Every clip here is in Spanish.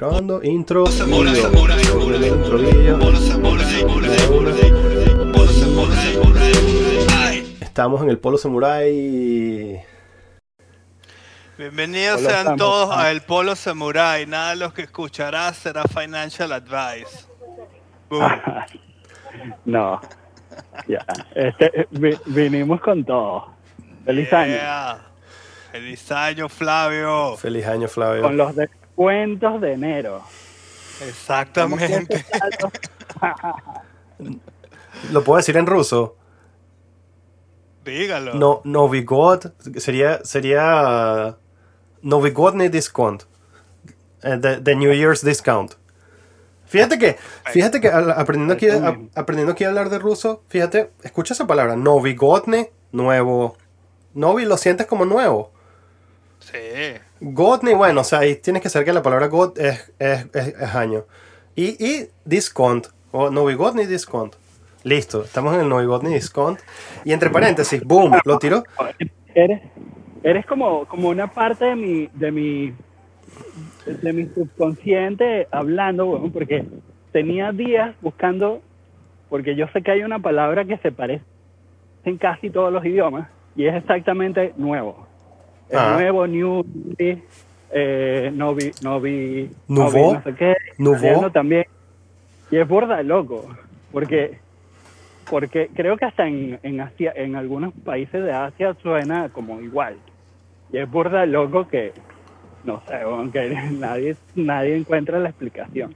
grabando. Intro. Estamos en el Polo Samurai. Bienvenidos Hola, sean estamos. todos a El Polo Samurai. Nada de lo que escucharás será financial advice. No. Ya. Este, vi- vinimos con todo. Feliz año. Feliz año, Flavio. Feliz año, Flavio. Con los descuentos de enero. Exactamente. ¿Lo puedo decir en ruso? Dígalo. No, Novy God sería, sería Novigodny discount. Eh, The, the New Year's discount. Fíjate que, fíjate que aprendiendo aquí, a- aprendiendo aquí a hablar de ruso, fíjate, escucha esa palabra, Novigodny, nuevo. Novi lo sientes como nuevo. Sí. Godny, bueno, o sea, ahí tienes que saber que la palabra God es, es, es- es año. Y, y discount, o Novigodny discount. Listo, estamos en el Novigodny discount. Y entre paréntesis, boom, lo tiro. Eres, eres como, como una parte de mi, de mi, de mi subconsciente hablando, bueno, porque tenía días buscando, porque yo sé que hay una palabra que se parece en casi todos los idiomas y es exactamente nuevo. Es Ah. nuevo, new, eh, novi, novi, Nouveau. novi, no sé qué, Nouveau. también. Y es burda de loco, porque porque creo que hasta en, en Asia, en algunos países de Asia suena como igual. Y es burda de loco que, no sé, aunque nadie, nadie encuentra la explicación.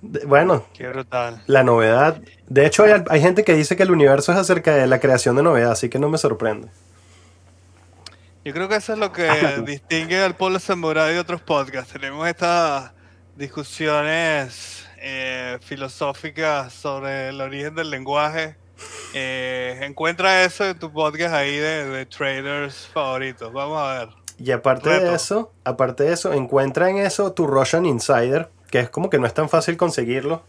Bueno, Qué brutal. la novedad. De hecho, hay, hay gente que dice que el universo es acerca de la creación de novedad, así que no me sorprende. Yo creo que eso es lo que distingue al Polo Samurai de otros podcasts. Tenemos estas discusiones eh, filosóficas sobre el origen del lenguaje. Eh, encuentra eso en tu podcast ahí de, de traders favoritos. Vamos a ver. Y aparte de eso, aparte de eso, encuentra en eso tu Russian Insider, que es como que no es tan fácil conseguirlo.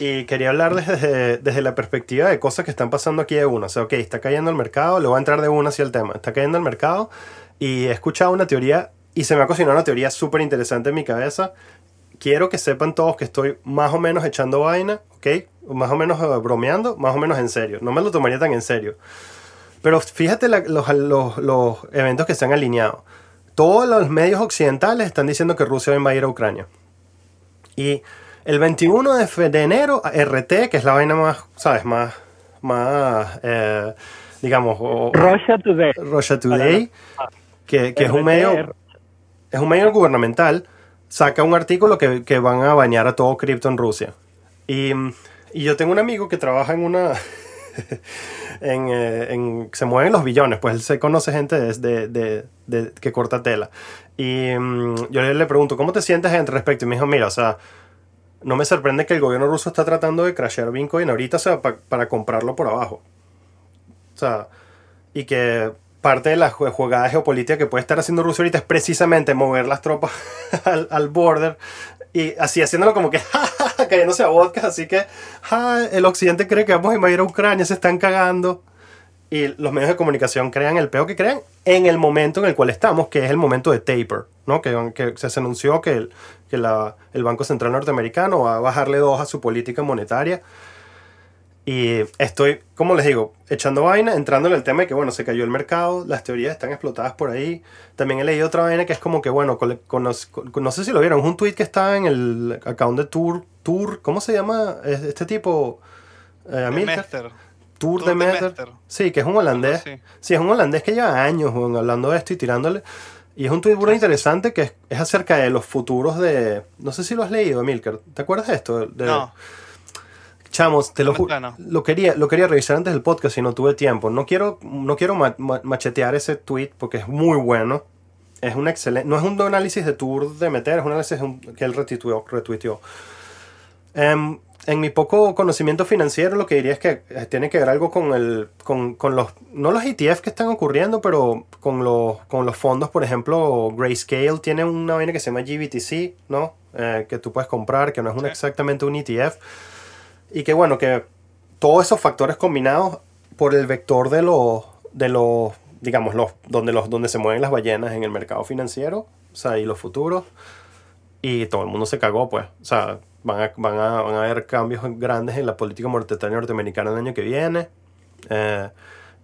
Y quería hablar desde, desde la perspectiva de cosas que están pasando aquí de una. O sea, ok, está cayendo el mercado, le voy a entrar de una hacia el tema. Está cayendo el mercado y he escuchado una teoría y se me ha cocinado una teoría súper interesante en mi cabeza. Quiero que sepan todos que estoy más o menos echando vaina, ok, más o menos eh, bromeando, más o menos en serio. No me lo tomaría tan en serio. Pero fíjate los, los- los eventos que se han alineado. Todos los medios occidentales están diciendo que Rusia va a invadir a Ucrania. Y el 21 de, de enero, RT, que es la vaina más, ¿sabes? Más, más eh, digamos, o- Russia Today. Russia Today, que, que es un medio es un medio gubernamental, saca un artículo que, que van a bañar a todo cripto en Rusia. Y, y yo tengo un amigo que trabaja en una... en, eh, en- se mueven los billones, pues él se conoce gente de, de- de- que corta tela. Y mm, yo le, le pregunto, ¿cómo te sientes al respecto? Y me dijo, mira, o sea, no me sorprende que el gobierno ruso está tratando de crashear Bitcoin ahorita, para comprarlo por abajo. O sea, y que parte de la jugada geopolítica que puede estar haciendo Rusia ahorita es precisamente mover las tropas al, border y así haciéndolo como que cayéndose a vodka, así que el occidente cree que vamos a invadir a Ucrania, se están cagando y los medios de comunicación crean el peo que crean en el momento en el cual estamos, que es el momento de taper, ¿no? Que, que se anunció que, el, que la- el Banco Central norteamericano va a bajarle dos a su política monetaria. Y estoy, como les digo, echando vaina, entrando en el tema de que, bueno, se cayó el mercado, las teorías están explotadas por ahí. También he leído otra vaina que es como que, bueno, cole- cono- con- no sé si lo vieron, es un tweet que está en el account de Tour, Tour ¿cómo se llama Es- este tipo? Eh. Tour, Tour de. Mester. Sí, que es un holandés. Así. Sí, es un holandés que lleva años weón, hablando de esto y tirándole. Y es un tweet muy interesante que es, es acerca de los futuros de... No sé si lo has leído, Milker. ¿Te acuerdas de esto? De- No. Chamos, te lo. Lo quería, lo quería revisar antes del podcast y no tuve tiempo. No quiero, no quiero ma- ma- machetear ese tweet porque es muy bueno. Es un excelente. No es un análisis de tour de meter, es un análisis que él retuiteó. retuiteó. Em, en mi poco conocimiento financiero, lo que diría es que eh, tiene que ver algo con el. con, con los. no los ETF que están ocurriendo, pero con los, con los fondos, por ejemplo, Grayscale tiene una vaina que se llama GBTC, ¿no? Eh, que tú puedes comprar, que no es exactamente un ETF. Y que bueno, que todos esos factores combinados por el vector de los, de los digamos, los, donde, los, donde se mueven las ballenas en el mercado financiero, o sea, y los futuros, Y todo el mundo se cagó, pues. O sea, van a, van a, van a haber cambios grandes en la política monetaria norteamericana el año que viene. Eh,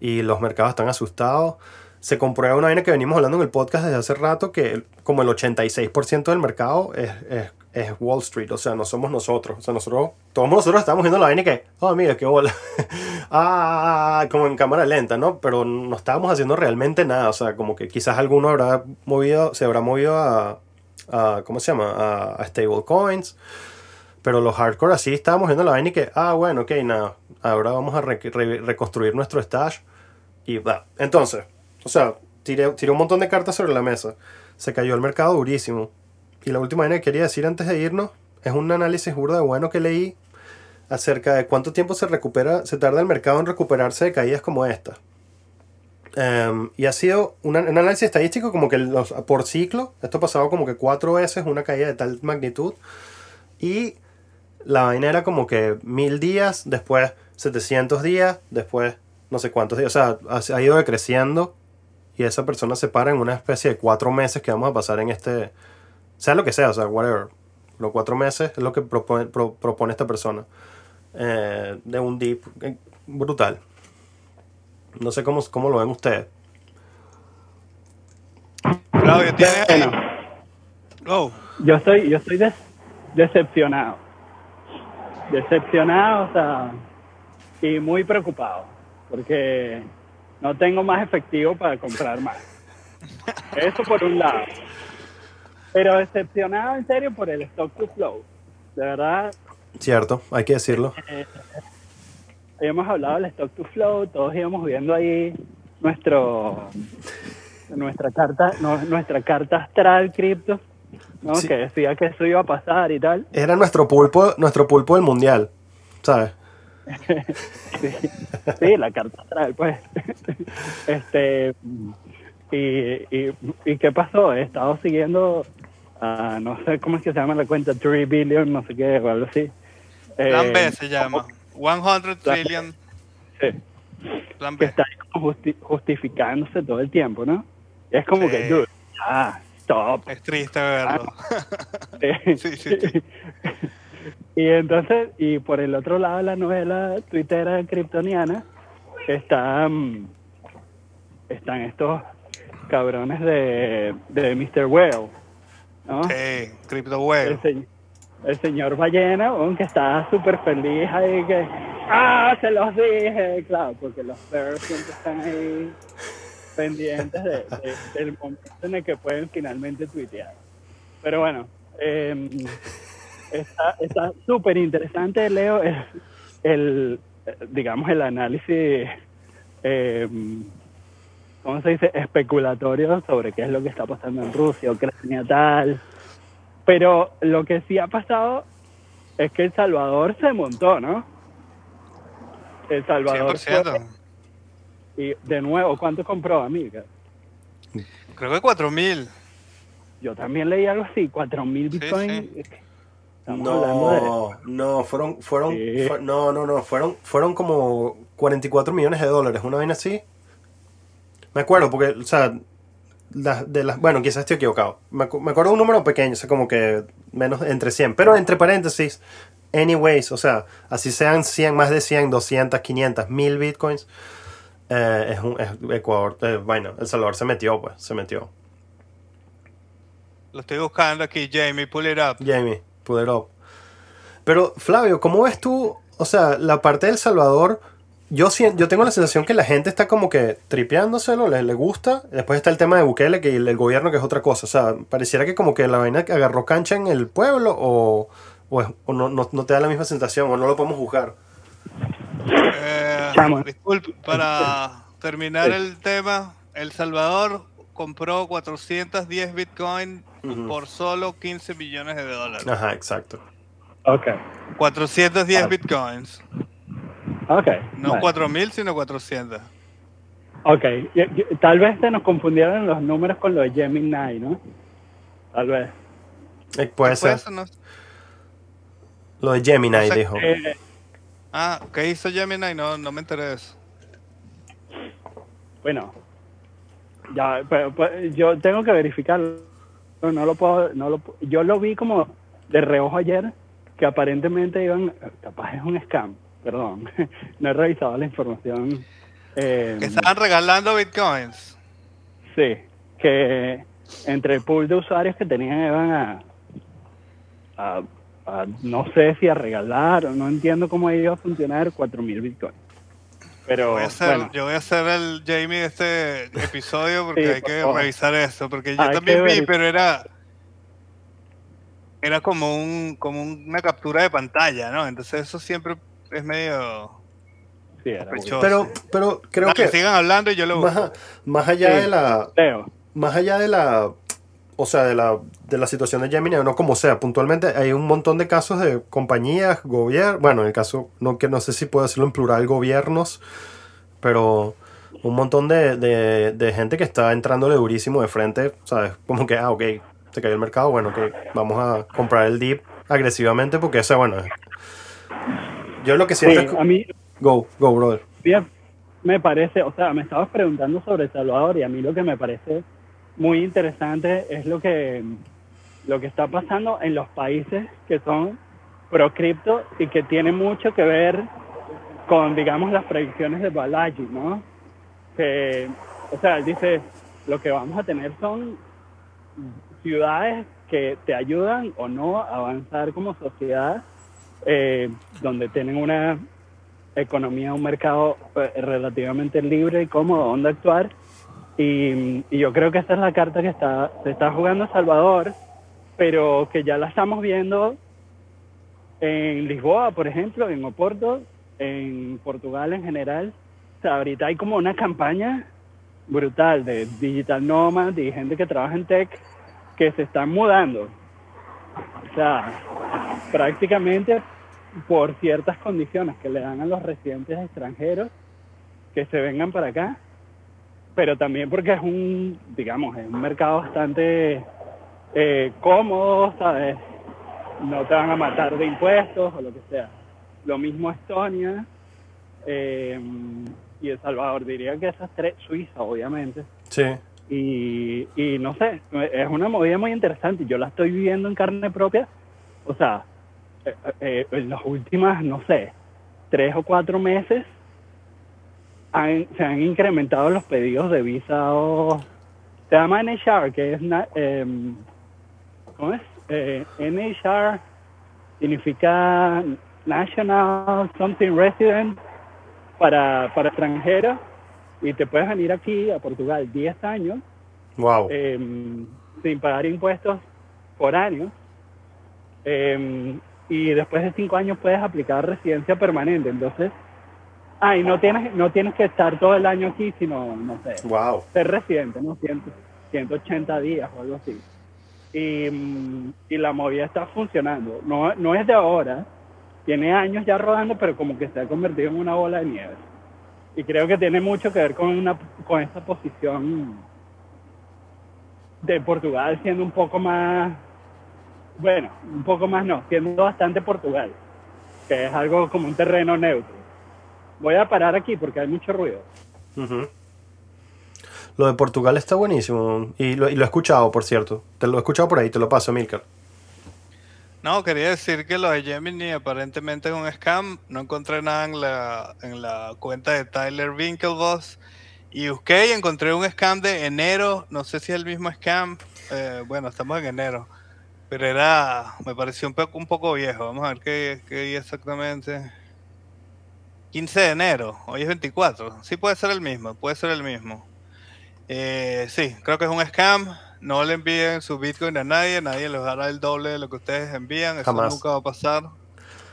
y los mercados están asustados. Se comprueba una vaina que venimos hablando en el podcast desde hace rato, que como el 86% del mercado es, es, es Wall Street, o sea, no somos nosotros. O sea, nosotros, todos nosotros estamos viendo la vaina que, oh, mira, qué bola. ah, como en cámara lenta, ¿no? Pero no estábamos haciendo realmente nada, o sea, como que quizás alguno habrá movido, se habrá movido a, a ¿cómo se llama? A, a stablecoins. Pero los hardcore así estábamos viendo la vaina y que, ah, bueno, ok, nada, ahora vamos a re- re- reconstruir nuestro stash. Y va. Entonces, o sea, tiré, tiré un montón de cartas sobre la mesa. Se cayó el mercado durísimo. Y la última vaina que quería decir antes de irnos es un análisis burda de bueno que leí acerca de cuánto tiempo se recupera, se tarda el mercado en recuperarse de caídas como esta. Em, y ha sido un análisis estadístico como que los, por ciclo, esto ha pasado como que cuatro veces una caída de tal magnitud. Y la vaina era como que mil días, después 700 días, después no sé cuántos días. O sea, ha, ha ido decreciendo y esa persona se para en una especie de cuatro meses que vamos a pasar en este, sea lo que sea, o sea, whatever. Los cuatro meses es lo que propone, pro- propone esta persona. eh, de un dip eh, brutal. No sé cómo, cómo lo ven ustedes. Claudio, Oh, yo estoy, yo estoy des- decepcionado. Decepcionado, o sea, y muy preocupado, porque no tengo más efectivo para comprar más. Eso por un lado. Pero decepcionado en serio por el stock to flow. De verdad, Cierto, hay que decirlo. habíamos hablado del stock to flow, todos íbamos viendo ahí nuestro nuestra carta, no, nuestra carta astral cripto, ¿no? Sí. que decía que eso iba a pasar y tal. Era nuestro pulpo, nuestro pulpo del mundial, ¿sabes? Sí, sí, la carta astral, pues. este y, y, y qué pasó? He estado siguiendo a, no sé cómo es que se llama la cuenta, 3 billion, no sé qué, o algo así. Plan Eh, B se llama. 100 trillion sí. Plan que B. está como justi- justificándose todo el tiempo, ¿no? Y es como Sí. que, dude, ah, stop. Es triste verlo. Sí, sí, sí. y entonces, y por el otro lado, la novela tuitera kryptoniana, está, mm, están estos cabrones de, de Mr. Whale, ¿no? Sí, Crypto el, Whale. el señor ballena, weón, que está súper feliz ahí, que, ah, se los dije, claro, porque los bears siempre están ahí pendientes de- de- del momento en el que pueden finalmente tuitear. Pero bueno, eh, está súper interesante, Leo, el, el, digamos, el análisis, eh, ¿cómo se dice?, especulatorio sobre qué es lo que está pasando en Rusia, Ucrania, tal. Pero lo que sí ha pasado es que El Salvador se montó, ¿no? El Salvador fue- 100%. Y de nuevo, ¿cuánto compró, amiga? Creo que 4000. Yo también leí algo así, 4.000 Sí, bitcoins. De... No, no, fueron, fueron, Sí. fue- no, no, no, fueron, fueron como 44 millones de dólares, una vaina así. Me acuerdo, porque, o sea, las de las, bueno, quizás estoy equivocado. Me, acu- me acuerdo de un número pequeño, o sea, como que menos entre 100, pero entre paréntesis, anyways, o sea, así sean 100, más de 100, 200, 500, 1000 bitcoins, eh, es un, es Ecuador, eh, bueno, El Salvador se metió, pues, se metió. Lo estoy buscando aquí, Jamie, pull it up. Jamie, pull it up. Pero, Flavio, ¿cómo ves tú? O sea, la parte del Salvador, yo, yo tengo la sensación que la gente está como que tripeándoselo, le, le gusta. Después está el tema de Bukele, que el, el gobierno, que es otra cosa. O sea, pareciera que como que la vaina agarró cancha en el pueblo o, o, es- o no, no, no te da la misma sensación o no lo podemos juzgar. Chamo. disculpe, para terminar el tema, El Salvador compró 410 Bitcoin Ujú. por solo 15 millones de dólares. Ajá, exacto. Ok, 410 Ah. Bitcoins. ok. No vale. 4000, sino 400. Ok, y- y- tal vez se nos confundieron los números con lo de Gemini, ¿no? Tal vez. Eh, puede ¿Qué fue ser. eso? No- Lo de Gemini, O sea, dijo. Eh, Ah, ¿qué hizo Gemini? No, no me enteré de eso. bueno, ya, pero, pues, yo tengo que verificarlo, no lo puedo, no lo, yo lo vi como de reojo ayer, que aparentemente iban, capaz es un scam, perdón, no he revisado la información. eh, Que estaban regalando bitcoins. Sí, que entre el pool de usuarios que tenían iban a, a- a- no sé si a regalar o no entiendo cómo iba a funcionar 4.000 bitcoins. Pero Voy a hacer, bueno, Yo voy a hacer el Jamie de este episodio porque Sí, hay que por revisar eso. Porque yo Hay también que vi, pero era. Era como un como una captura de pantalla, ¿no? Entonces eso siempre es medio sí, era sospechoso. Pero, pero creo Dale, que sigan hablando y yo lo más, más allá Sí. de la, Leo, más allá de la, o sea, de la, de la situación de Gemini, o no como sea, puntualmente hay un montón de casos de compañías, gobiernos, bueno, en el caso, no, que no sé si puedo decirlo en plural, gobiernos, pero un montón de, de, de gente que está entrándole durísimo de frente, ¿sabes? Como que, ah, ok, se cayó el mercado, bueno, ok, vamos a comprar el dip agresivamente porque esa, bueno, yo lo que sí, siento es... que- a mí Go, go, brother. bien, me parece, o sea, me estabas preguntando sobre Salvador y a mí lo que me parece muy interesante es lo que, lo que está pasando en los países que son pro cripto y que tiene mucho que ver con, digamos, las predicciones de Balaji, ¿no? Que, o sea, él dice, lo que vamos a tener son ciudades que te ayudan o no a avanzar como sociedad, eh, donde tienen una economía, un mercado eh, relativamente libre y cómodo donde actuar. Y, y yo creo que esta es la carta que está, se está jugando Salvador, pero que ya la estamos viendo en Lisboa, por ejemplo, en Oporto, en Portugal en general. O sea, ahorita hay como una campaña brutal de digital nomad y gente que trabaja en tech que se están mudando. O sea, prácticamente por ciertas condiciones que le dan a los residentes extranjeros que se vengan para acá, pero también porque es un, digamos, es un mercado bastante eh, cómodo, ¿sabes? No te van a matar de impuestos o lo que sea. Lo mismo Estonia eh, y El Salvador, diría que esas tres, Suiza obviamente, Sí. y, y no sé, es una movida muy interesante. Yo la estoy viviendo en carne propia. O sea, eh, eh, en las últimas, no sé, tres o cuatro meses han- se han incrementado los pedidos de visado. Se llama NHR, que es. em, ¿Cómo es? Eh, NHR significa National Something Resident para, para extranjeros y te puedes venir aquí a Portugal 10 años Wow. eh, sin pagar impuestos por año. Eh, y después de cinco años puedes aplicar residencia permanente. Entonces, ah, y no tienes, no tienes que estar todo el año aquí, sino, no sé, wow. ser residente, ¿no? 100, 180 días o algo así. Y, la movida está funcionando. No, no es de ahora, tiene años ya rodando, pero como que se ha convertido en una bola de nieve. Y creo que tiene mucho que ver con, una, con esa posición de Portugal siendo un poco más, bueno, un poco más no, siendo bastante Portugal, que es algo como un terreno neutro. Voy a parar aquí porque hay mucho ruido. Ujú. Lo de Portugal está buenísimo. Y lo, he escuchado, por cierto. Te lo he escuchado por ahí, te lo paso, Milcar. No, quería decir que lo de Gemini aparentemente es un scam. No encontré nada en la, en la cuenta de Tyler Winklevoss. Y busqué y encontré un scam de enero. No sé si es el mismo scam. Eh, bueno, estamos en enero. Pero era, me pareció un poco, un poco viejo. Vamos a ver qué, qué día exactamente. 15 de enero. Hoy es 24. Sí puede ser el mismo, puede ser el mismo. Eh, sí, creo que es un scam. No le envíen su Bitcoin a nadie. Nadie les dará el doble de lo que ustedes envían. Eso Jamás. nunca va a pasar.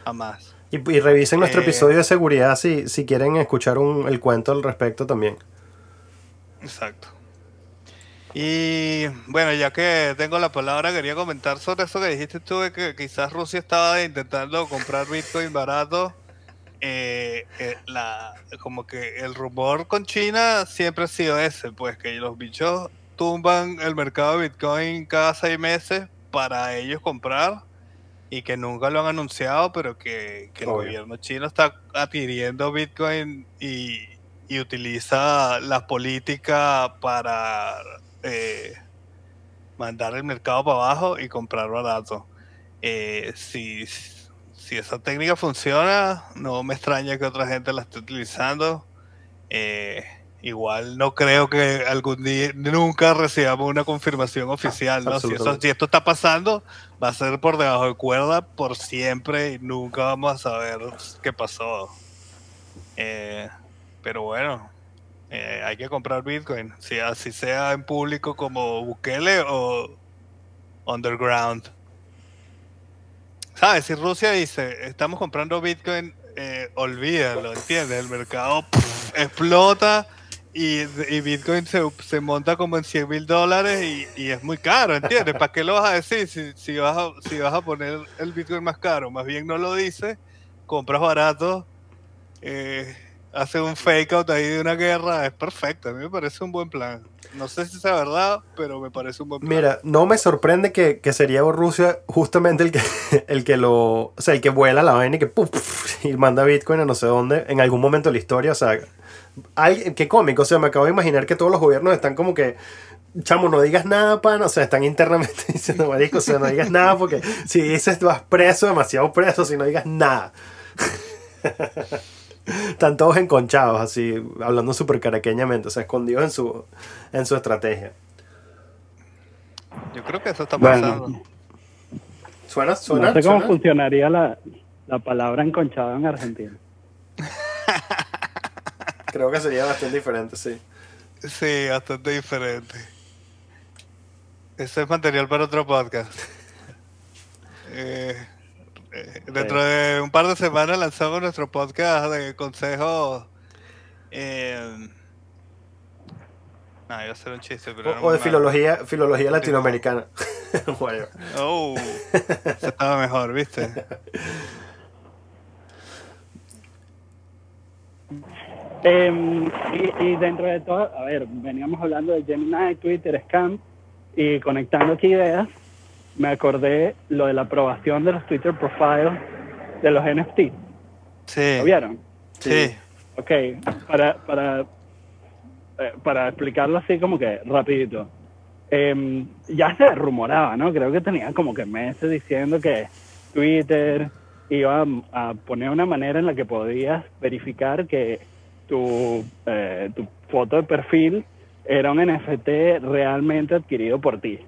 Jamás. Y, y revisen nuestro Eh. episodio de seguridad si, si quieren escuchar un- el cuento al respecto también. Exacto. Y bueno, ya que tengo la palabra, quería comentar sobre eso que dijiste tú de que quizás Rusia estaba intentando comprar Bitcoin barato. Eh, eh, la, como que el rumor con China siempre ha sido ese, pues que los bichos tumban el mercado de Bitcoin cada seis meses para ellos comprar y que nunca lo han anunciado, pero que, que el gobierno chino está adquiriendo Bitcoin y, y utiliza la política para eh, mandar el mercado para abajo y comprar barato. Eh, si, si esa técnica funciona, no me extraña que otra gente la esté utilizando. Eh, igual no creo que algún día, nunca recibamos una confirmación oficial, ¿no? Si, eso- Absolutamente. si esto está pasando, va a ser por debajo de cuerda por siempre y nunca vamos a saber qué pasó. Eh, pero bueno, eh, hay que comprar Bitcoin, si así sea en público como Bukele o underground. ¿Sabes? Si Rusia dice, estamos comprando Bitcoin, eh, olvídalo, ¿entiendes? El mercado explota y, Bitcoin se, se monta como en 100 mil dólares y, es muy caro, ¿entiendes? ¿Para qué lo vas a decir si, vas a, si vas a poner el Bitcoin más caro? Más bien no lo dices, compras barato, eh, haces un fake out ahí de una guerra, es perfecto, a mí me parece un buen plan. No sé si sea verdad, pero me parece un buen plan. Mira, no me sorprende que, que sería Rusia justamente el que, el que lo. O sea, el que vuela la vaina y que puf, puf, y manda Bitcoin a no sé dónde en algún momento de la historia. O sea, alguien, qué cómico. O sea, me acabo de imaginar que todos los gobiernos están como que. Chamo, no digas nada, pan. O sea, están internamente diciendo, marico, o sea, no digas nada porque si dices vas preso, demasiado preso, si no digas nada. Están todos enconchados, así, hablando súper caraqueñamente, o sea, escondidos en su, en su estrategia. Yo creo que eso está Bueno. pasando. ¿Suena? ¿Suena? No sé cómo ¿Suena? funcionaría la, la palabra enconchado en Argentina. Creo que sería bastante diferente, sí. Sí, bastante diferente. Eso es material para otro podcast. Eh, dentro de un par de semanas lanzamos nuestro podcast de consejos. Eh, no, iba a ser un chiste, pero. O, o de filología, filología latinoamericana. Whatever. Oh, eso estaba mejor, ¿viste? Em, y, y dentro de todo, a ver, veníamos hablando de Gemini, Twitter, Scam, y conectando aquí ideas, me acordé lo de la aprobación de los Twitter profiles de los NFT. Sí. ¿Lo vieron? Sí. Ok, para, para, eh, para explicarlo así como que rapidito. Em, ya se rumoraba, ¿no? Creo que tenía como que meses diciendo que Twitter iba a, a poner una manera en la que podías verificar que tu, eh, tu foto de perfil era un NFT realmente adquirido por ti.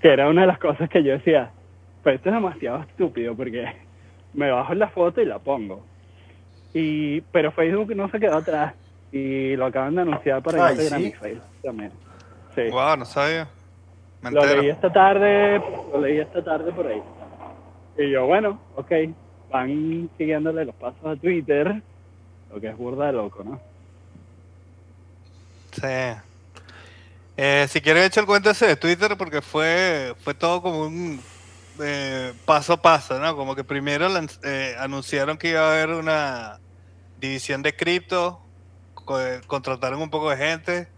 Que era una de las cosas que yo decía, pues esto es demasiado estúpido porque me bajo la foto y la pongo. Y, pero Facebook no se quedó atrás y lo acaban de anunciar para Ay, Instagram ¿sí? y Facebook también. Sí. Wow, no sabía. Me Lo entero. leí esta tarde, lo leí esta tarde por ahí. Y yo, bueno, ok, van siguiéndole los pasos a Twitter, lo que es burda de loco, ¿no? Sí. Eh, si quieren echo el cuento ese de Twitter porque fue, fue todo como un eh, paso a paso, ¿no? Como que primero eh, anunciaron que iba a haber una división de cripto, co- contrataron un poco de gente,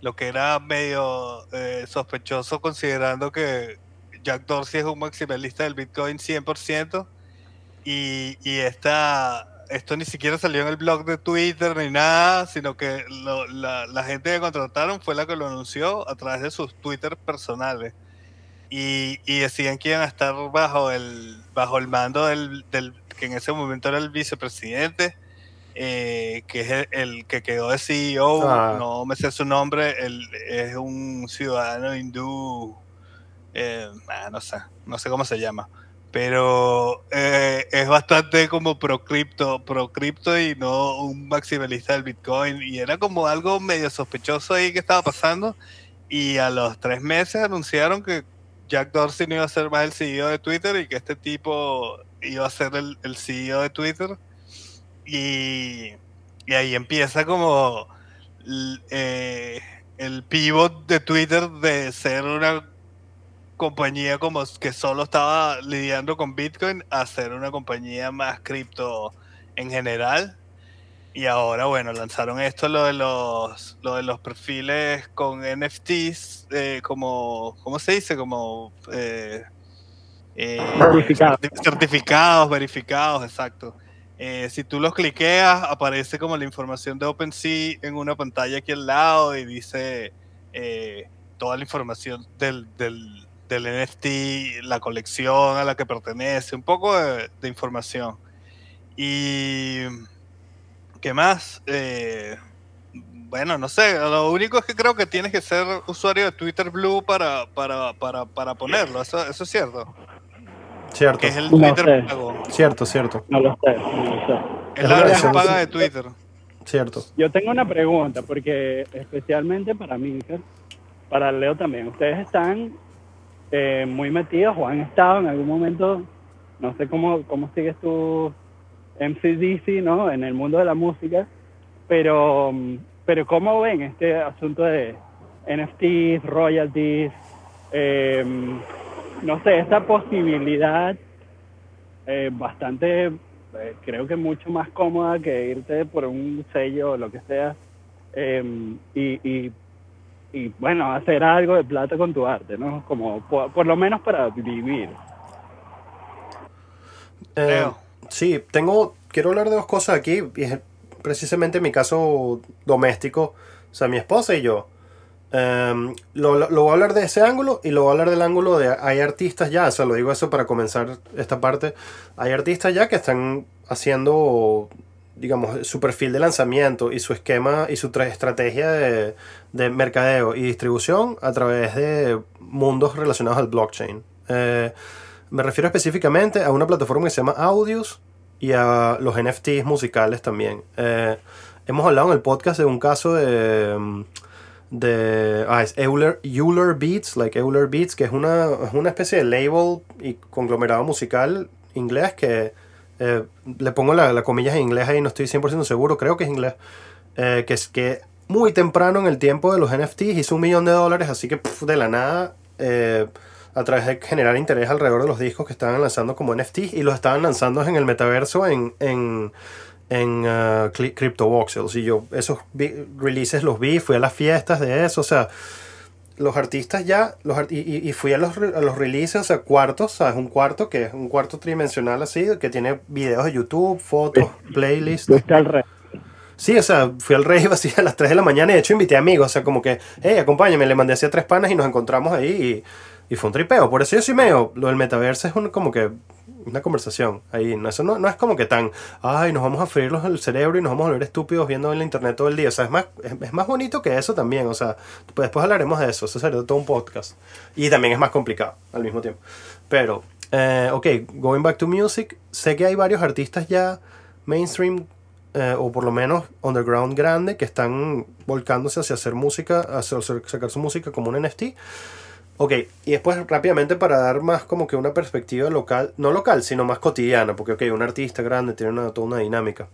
lo que era medio sospechoso considerando que Jack Dorsey es un maximalista del Bitcoin 100%, y, y esta, esto ni siquiera salió en el blog de Twitter ni nada, sino que lo- la, la gente que contrataron fue la que lo anunció a través de sus Twitter personales. Y, y decían que iban a estar bajo el, bajo el mando del, del que en ese momento era el vicepresidente, eh, que es el, el que quedó de CEO, Ah. no me sé su nombre, él es un ciudadano hindú, eh, ah, no sé, no sé cómo se llama pero eh, es bastante como pro cripto, pro cripto y no un maximalista del Bitcoin. Y era como algo medio sospechoso ahí que estaba pasando. Y a los tres meses anunciaron que Jack Dorsey no iba a ser más el CEO de Twitter y que este tipo iba a ser el, el CEO de Twitter. Y, y ahí empieza como eh, el pivot de Twitter de ser una compañía como que solo estaba lidiando con Bitcoin a ser una compañía más cripto en general. Y ahora, bueno, lanzaron esto, lo de los, lo de los perfiles con NFTs, eh, como, ¿cómo se dice? Como... eh, eh, Verificados. certificados, verificados, exacto. Eh, si tú los cliqueas, aparece como la información de OpenSea en una pantalla aquí al lado y dice eh, toda la información del, del, del NFT, la colección a la que pertenece, un poco de, de información. Y. ¿Qué más? Eh, bueno, no sé, lo único es que creo que tienes que ser usuario de Twitter Blue para, para, para, para ponerlo, eso, eso es cierto. Cierto, Que es el No Twitter sé. pago. cierto, cierto, No lo sé, no lo sé. Es Es la versión paga de Twitter. cierto. Yo tengo una pregunta, porque especialmente para mí, para Leo también, ustedes están eh, muy metidos o han estado en algún momento, no sé cómo, cómo sigues tú MCDC, ¿no? En el mundo de la música, pero, pero ¿cómo ven este asunto de NFTs, royalties, eh, no sé, esta posibilidad eh, bastante, eh, creo que mucho más cómoda que irte por un sello o lo que sea eh, y, y, y, bueno, hacer algo de plata con tu arte, ¿no? Como por, por lo menos para vivir. Eh, sí, tengo, quiero hablar de dos cosas aquí, y es precisamente mi caso doméstico, o sea, mi esposa y yo. Em, lo, lo- lo voy a hablar de ese ángulo y lo voy a hablar del ángulo de hay artistas ya, o sea, lo digo eso para comenzar esta parte, hay artistas ya que están haciendo, digamos, su perfil de lanzamiento y su esquema y su tra- estrategia de, de mercadeo y distribución a través de mundos relacionados al blockchain. Eh, me refiero específicamente a una plataforma que se llama Audius y a los NFTs musicales también. Eh, hemos hablado en el podcast de un caso de, de ah, es Euler, Euler Beats, like Euler Beats, que es una, es una especie de label y conglomerado musical inglés que eh, le pongo la, la comillas en inglés ahí, no estoy 100% seguro, creo que es inglés, eh, que es que muy temprano en el tiempo de los NFTs hizo un millón de dólares, así que pf, de la nada, eh, a través de generar interés alrededor de los discos que estaban lanzando como NFTs y los estaban lanzando en el metaverso en, en, en uh, Cli- CryptoVoxels. Y yo esos releases los vi, fui a las fiestas de eso, o sea, los artistas ya, los art- y, y- fui a los, a los releases, o sea, cuartos, ¿sabes? Un cuarto que es un cuarto tridimensional así, que tiene videos de YouTube, fotos, playlists. Fuiste al rey. Sí, o sea, fui al rave así a las 3 de la mañana y de hecho invité amigos, o sea, como que, hey, acompáñame, le mandé así a tres panas y nos encontramos ahí y, y fue un tripeo. Por eso yo soy medio, lo del metaverso es un, como que una conversación ahí, no, eso no, no es como que tan, ay, nos vamos a freír los- el cerebro y nos vamos a volver estúpidos viendo en la internet todo el día, o sea, es más, es, más bonito que eso también, o sea, pues después hablaremos de eso, eso sería todo un podcast. Y también es más complicado al mismo tiempo. Pero, eh, ok, going back to music, sé que hay varios artistas ya mainstream eh, o por lo menos underground grande que están volcándose hacia hacer música, hacia sacar su música como un NFT. Ok, y después rápidamente para dar más como que una perspectiva local, no local, sino más cotidiana, porque ok, un artista grande tiene una, toda una dinámica.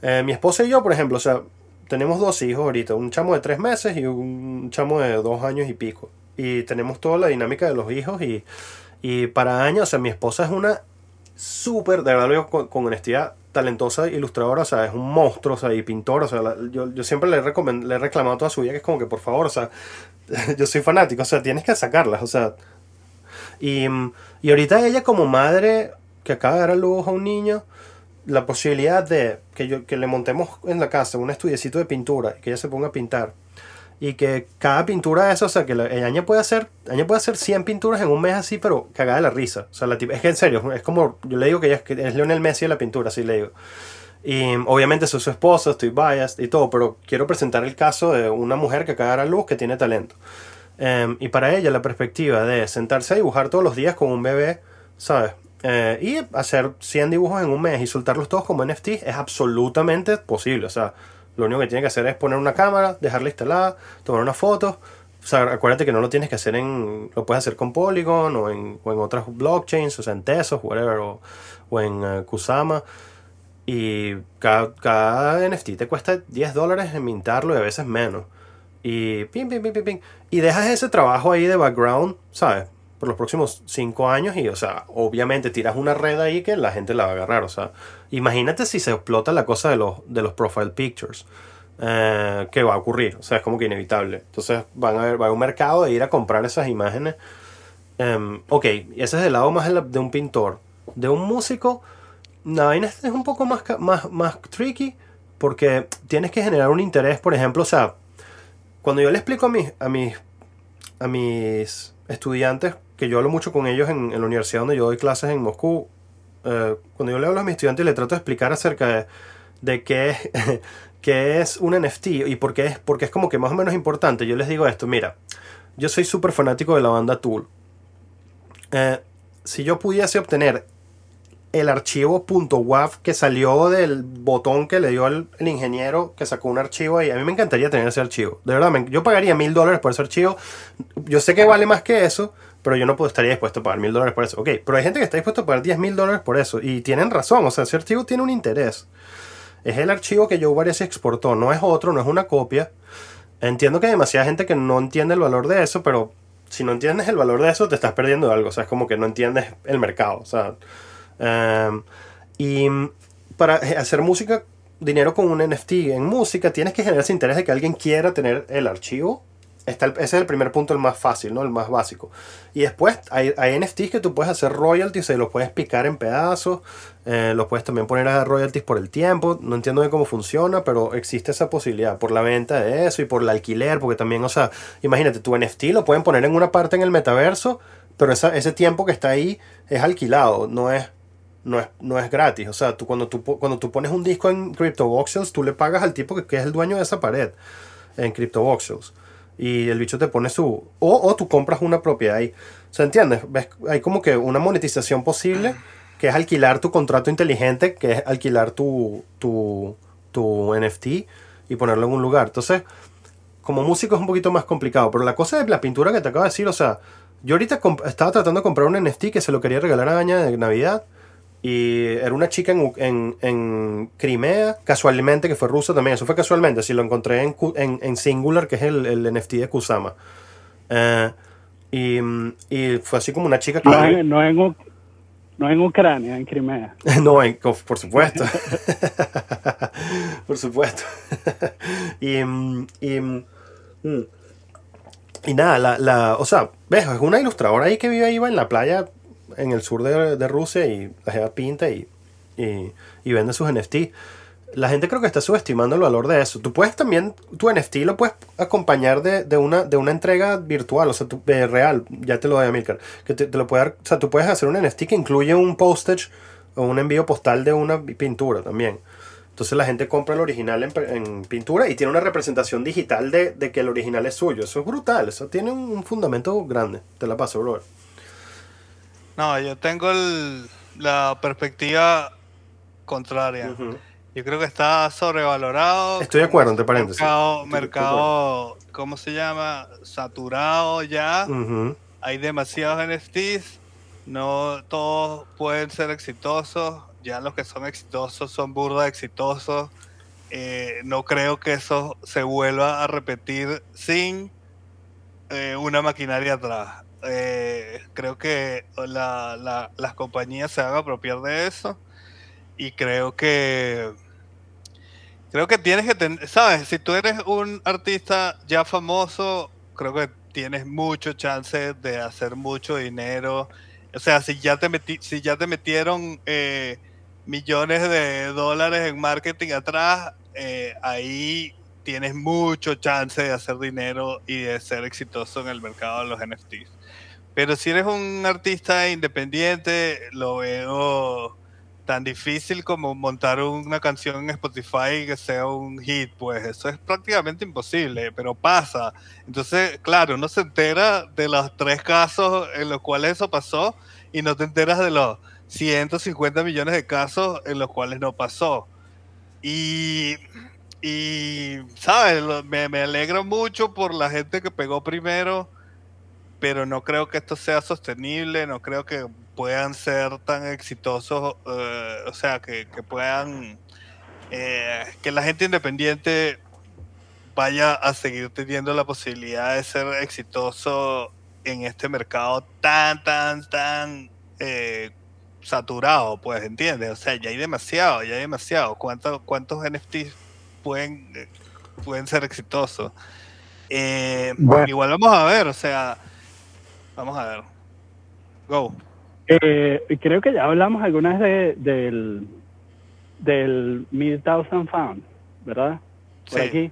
Eh, mi esposa y yo, por ejemplo, o sea, tenemos dos hijos ahorita, un chamo de tres meses y un chamo de dos años y pico. Y tenemos toda la dinámica de los hijos y, y para años, o sea, mi esposa es una súper, de verdad lo digo con, honestidad, talentosa ilustradora, o sea, es un monstruo, o sea, y pintor, o sea, yo, yo siempre le, le he reclamado toda su vida que es como que por favor, o sea, yo soy fanático, o sea, tienes que sacarlas, o sea, y, mm, y ahorita ella como madre que acaba de dar a luz a un niño, la posibilidad de que, yo, que le montemos en la casa un estudiecito de pintura y que ella se ponga a pintar y que cada pintura esa, o sea, que la, Aña puede hacer, Aña puede hacer 100 pinturas en un mes así, pero cagada de la risa. O sea, la tipa- es que en serio, es como, yo le digo que ella es, que es Lionel Messi de la pintura, así le digo. Y obviamente soy su esposo, estoy biased y todo, pero quiero presentar el caso de una mujer que acaba de dar a luz que tiene talento. Em, y para ella la perspectiva de sentarse a dibujar todos los días con un bebé, ¿sabes? Eh, y hacer 100 dibujos en un mes y soltarlos todos como NFT es absolutamente posible. O sea, lo único que tiene que hacer es poner una cámara, dejarla instalada, tomar una foto. O sea, acuérdate que no lo tienes que hacer en... Lo puedes hacer con Polygon o en, o otras blockchains, o sea, en Tesos, whatever, o, o en eh, Kusama. Y cada, cada NFT te cuesta 10 dólares en mintarlo y a veces menos. Y pim, pim, pim. Y dejas ese trabajo ahí de background, ¿sabes? Por los próximos 5 años y, o sea, obviamente tiras una red ahí que la gente la va a agarrar. O sea, imagínate si se explota la cosa de los, de los profile pictures. Eh, que va a ocurrir, o sea, es como que inevitable. Entonces van a ver, va a haber un mercado de ir a comprar esas imágenes. Em, ok, ese es el lado más de un pintor. De un músico, la vaina es es un poco más, más, más tricky porque tienes que generar un interés, por ejemplo, o sea, cuando yo le explico a mis, a mis, a mis estudiantes, que yo hablo mucho con ellos en, en la universidad donde yo doy clases en Moscú, eh, cuando yo le hablo a mis estudiantes les trato de explicar acerca de, qué, es, es un NFT y por qué es, porque es como que más o menos importante, yo les digo esto, mira, yo soy súper fanático de la banda Tool. Eh, si yo pudiese obtener el archivo .wav que salió del botón que le dio el, ingeniero que sacó un archivo ahí. A mí me encantaría tener ese archivo. De verdad, yo pagaría mil dólares por ese archivo. Yo sé que vale más que eso, pero yo no estaría dispuesto a pagar mil dólares por eso. Ok, pero hay gente que está dispuesto a pagar 10 mil dólares por eso. Y tienen razón, o sea, ese archivo tiene un interés. Es el archivo que Joe Varias exportó, no es otro, no es una copia. Entiendo que hay demasiada gente que no entiende el valor de eso, pero si no entiendes el valor de eso, te estás perdiendo algo. O sea, es como que no entiendes el mercado. O sea, em, y para hacer música, dinero con un NFT en música, tienes que generar ese interés de que alguien quiera tener el archivo. Está ese es el primer punto, el más fácil, ¿no? El más básico. Y después hay, hay NFTs que tú puedes hacer royalties, se los puedes picar en pedazos, eh, los puedes también poner a royalties por el tiempo. No entiendo bien cómo funciona, pero existe esa posibilidad por la venta de eso y por el alquiler, porque también, o sea, imagínate, tu NFT lo pueden poner en una parte en el metaverso, pero esa- ese tiempo que está ahí es alquilado, no es, no es, no es gratis. O sea, tú, cuando, tú, cuando tú pones un disco en CryptoVoxels, tú le pagas al tipo que, que es el dueño de esa pared en CryptoVoxels. Y el bicho te pone su... O, o tú compras una propiedad ahí. O sea, ¿entiendes? ¿Ves? Hay como que una monetización posible que es alquilar tu contrato inteligente, que es alquilar tu, tu, tu NFT y ponerlo en un lugar. Entonces, como músico es un poquito más complicado, pero la cosa de la pintura que te acabo de decir, o sea, yo ahorita estaba tratando de comprar un NFT que se lo quería regalar a Aña de Navidad y era una chica en, en, en Crimea, casualmente, que fue rusa también, eso fue casualmente, si lo encontré en, en, en Singular, que es el, el NFT de Kusama. Eh, y, y fue así como una chica que... No en, no en, no en Ucrania, en Crimea. No, en- por supuesto. por supuesto. y, y, mm, y nada, la, la, o sea, ves, es una ilustradora ahí que vive ahí va en la playa en el sur de, de Rusia y la jeva pinta y, y, y vende sus NFT. La gente creo que está subestimando el valor de eso. Tú puedes también, tu NFT lo puedes acompañar de, de una, de una entrega virtual, o sea, tu- de real, ya te lo doy a Milcar, que te, lo puede dar, o sea, tú puedes hacer un NFT que incluye un postage o un envío postal de una pintura también. Entonces la gente compra el original en, en pintura y tiene una representación digital de, de que el original es suyo. Eso es brutal, eso tiene un fundamento grande. Te la paso, brother. No, yo tengo el- la perspectiva contraria. Yo creo que está sobrevalorado. Estoy de acuerdo, entre paréntesis. Mercado, mercado, ¿cómo se llama? Saturado ya. Hay demasiados NFTs. No todos pueden ser exitosos. Ya los que son exitosos son burda exitosos. Eh, no creo que eso se vuelva a repetir sin eh, una maquinaria atrás. Eh, creo que la- la- las compañías se van a apropiar de eso y creo que creo que tienes que tener, sabes, si tú eres un artista ya famoso, creo que tienes mucho chance de hacer mucho dinero. O sea, si ya te meti- si ya te metieron eh, millones de dólares en marketing atrás, eh, ahí tienes mucho chance de hacer dinero y de ser exitoso en el mercado de los NFTs. Pero si eres un artista independiente, lo veo tan difícil como montar una canción en Spotify que sea un hit, pues eso es prácticamente imposible, pero pasa. Entonces, claro, uno se entera de los tres casos en los cuales eso pasó y no te enteras de los 150 millones de casos en los cuales no pasó. Y, y ¿sabes? Me, me alegro mucho por la gente que pegó primero, pero no creo que esto sea sostenible, no creo que puedan ser tan exitosos, eh, o sea, que, que puedan, eh, que la gente independiente vaya a seguir teniendo la posibilidad de ser exitoso en este mercado tan, tan, tan eh, saturado, pues, ¿entiendes? O sea, ya hay demasiado, ya hay demasiado. ¿Cuántos, cuántos NFTs pueden, pueden ser exitosos? Eh, Bueno. Igual vamos a ver, o sea, vamos a ver. Go. Eh, creo que ya hablamos alguna vez de, del, del Mid Thousand Found, ¿verdad? Por Sí. aquí,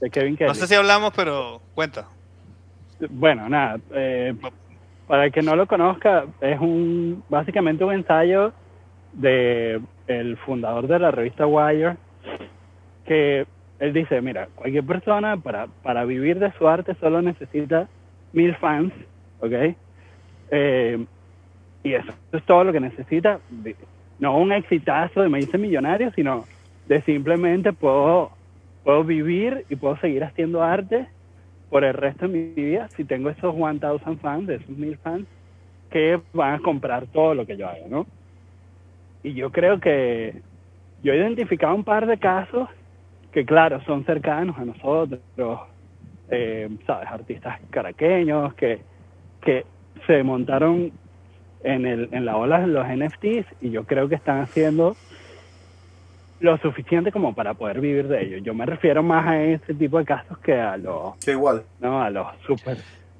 de Kevin Kelly. No sé si hablamos, pero cuenta. bueno, nada, eh, para el que no lo conozca, es un básicamente un ensayo de el fundador de la revista Wire, que él dice, mira, cualquier persona para, para vivir de su arte solo necesita mil fans, ¿ok? Eh, y eso, es todo lo que necesita. No un exitazo de me hice millonario, sino de simplemente puedo, puedo vivir y puedo seguir haciendo arte por el resto de mi vida si tengo esos 1000 fans, esos 1000 fans, que van a comprar todo lo que yo haga, ¿no? Y yo creo que yo he identificado un par de casos que, claro, son cercanos a nosotros, eh, ¿sabes? Artistas caraqueños que, que se montaron en, el, en la ola de los NFTs y yo creo que están haciendo lo suficiente como para poder vivir de ello. Yo me refiero más a ese tipo de casos que a los, Que igual. no, a los super.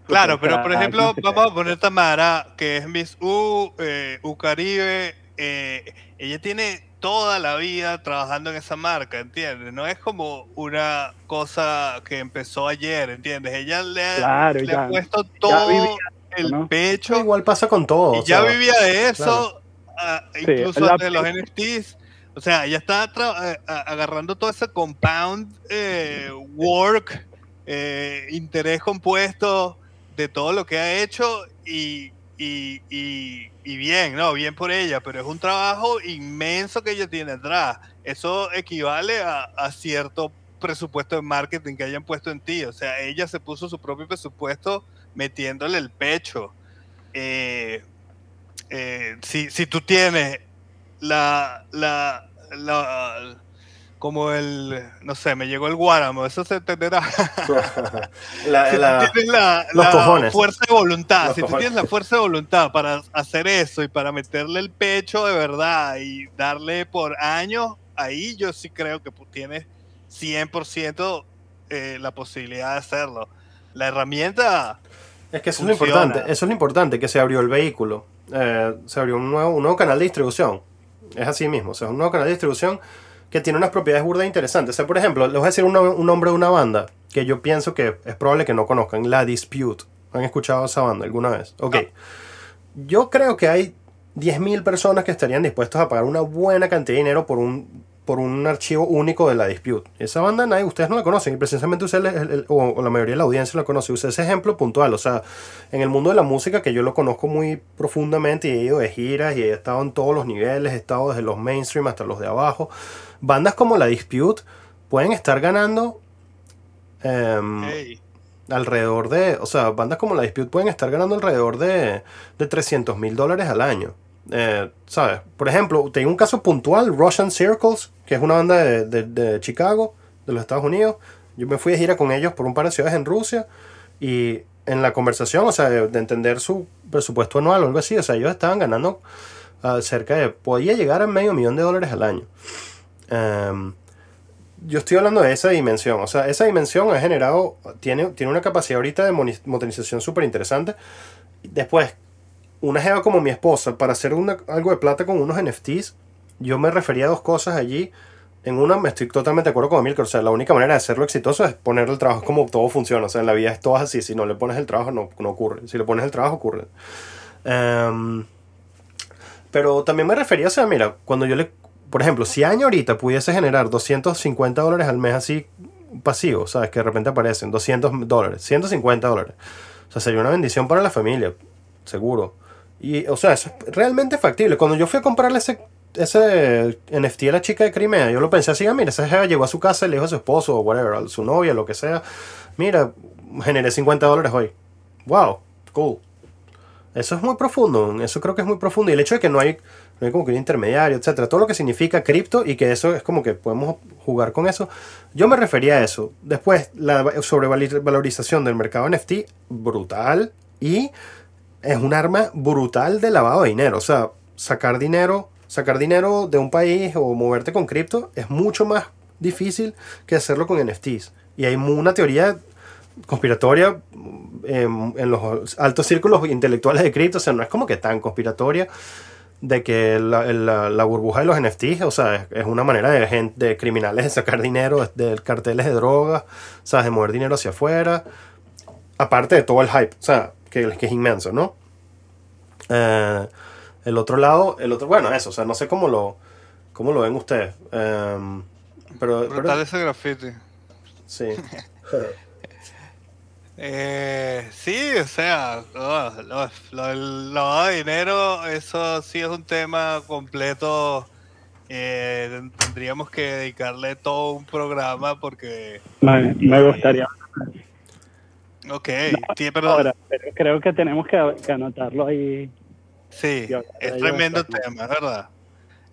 Claro, pero por ejemplo, vamos a poner Tamara, que es Miss U, eh, U Caribe. eh, ella tiene toda la vida trabajando en esa marca, ¿entiendes? No es como una cosa que empezó ayer, ¿entiendes? Ella le, ha- Claro, le ha ya- puesto todo vivía el ¿no? pecho Igual pasa con todo. y o ya sea, vivía de eso, ah, Sí, incluso la- antes de los NFTs. O sea, ya está tra- eh, agarrando todo ese compound eh, work, eh, interés compuesto de todo lo que ha hecho y, y, y- y bien, ¿no? Bien por ella, pero es un trabajo inmenso que ella tiene atrás. Eso equivale a, a cierto presupuesto de marketing que hayan puesto en ti. O sea, ella se puso su propio presupuesto metiéndole el pecho. Eh, eh, si, si tú tienes la, la, la, como el, no sé, me llegó el guáramo, eso se entenderá. la- Si tú la- tienes la, los la cojones. fuerza de voluntad, Los si cojones. tú tienes la fuerza de voluntad para hacer eso y para meterle el pecho de verdad y darle por años, ahí yo sí creo que tienes 100% eh, la posibilidad de hacerlo. La herramienta, Es que eso es lo importante, eso es lo importante, que se abrió el vehículo, eh, se abrió un nuevo, un nuevo canal de distribución, es así mismo, o sea, es un nuevo canal de distribución que tiene unas propiedades burdas interesantes. O sea, por ejemplo, les voy a decir un, un nombre de una banda que yo pienso que es probable que no conozcan, La Dispute. ¿Han escuchado esa banda alguna vez? Ok. Yo creo que hay 10.000 personas que estarían dispuestos a pagar una buena cantidad de dinero por un, por un archivo único de la Dispute. Esa banda nadie, ustedes no la conocen y precisamente usted, el- el- o, o la mayoría de la audiencia la conoce. Usé ese ejemplo puntual. O sea, en el mundo de la música que yo lo conozco muy profundamente y he ido de giras y he estado en todos los niveles, he estado desde los mainstream hasta los de abajo. Bandas como la Dispute pueden estar ganando... em, hey, alrededor de, o sea, bandas como la Dispute pueden estar ganando alrededor de, de 300 mil dólares al año. Eh, ¿Sabes? Por ejemplo, tengo un caso puntual, Russian Circles, que es una banda de, de- Chicago, de los Estados Unidos. Yo me fui de gira con ellos por un par de ciudades en Rusia y en la conversación, o sea, de, de entender su presupuesto anual o algo así, o sea, ellos estaban ganando ah, cerca de, podía llegar a medio millón de dólares al año. Em, yo estoy hablando de esa dimensión. O sea, esa dimensión ha generado, tiene, tiene una capacidad ahorita de monetización súper interesante. Después, una jeva como mi esposa, para hacer una- algo de plata con unos NFTs, yo me refería a dos cosas allí. En una me estoy totalmente de acuerdo con Emilcar. O sea, la única manera de hacerlo exitoso es poner el trabajo como todo funciona. O sea, en la vida es todo así. Si no le pones el trabajo, no, no ocurre. Si le pones el trabajo, ocurre. Em, pero también me refería, o sea, mira, cuando yo le, por ejemplo, si Año ahorita pudiese generar 250 dólares al mes así pasivo, ¿sabes? Que de repente aparecen 200 dólares, 150 dólares. O sea, sería una bendición para la familia, seguro. Y, o sea, eso es realmente factible. Cuando yo fui a comprarle ese, ese NFT a la chica de Crimea, yo lo pensé así, ah, mira, esa jeva llegó a su casa y le dijo a su esposo o whatever, a su novia, lo que sea, mira, generé 50 dólares hoy. Wow, cool. Eso es muy profundo, eso creo que es muy profundo. Y el hecho de que no hay, no hay como que un intermediario, etcétera, todo lo que significa cripto y que eso es como que podemos jugar con eso. Yo me refería a eso. Después, la sobrevalorización del mercado NFT, brutal. Y es un arma brutal de lavado de dinero. O sea, sacar dinero, sacar dinero de un país o moverte con cripto es mucho más difícil que hacerlo con NFTs. Y hay una teoría conspiratoria en, en los altos círculos intelectuales de cripto, o sea, no es como que tan conspiratoria de que la, la- burbuja de los NFTs, o sea, es, una manera de, gen- de criminales de sacar dinero, de, de carteles de drogas, ¿sabes? De mover dinero hacia afuera. aparte de todo el hype, o sea, que, que es inmenso, ¿no? Eh, el otro lado, el otro, bueno, eso, o sea, no sé cómo lo, cómo lo ven ustedes. Em, pero, pero- Brutal ese graffiti. sí. Eh, sí, o sea, oh, lo, lo del lavado de dinero, eso sí es un tema completo. eh, tendríamos que dedicarle todo un programa porque, Me, me gustaría ok, sí, pero ahora, pero creo que tenemos que, que anotarlo ahí. sí, es tremendo tema, es verdad.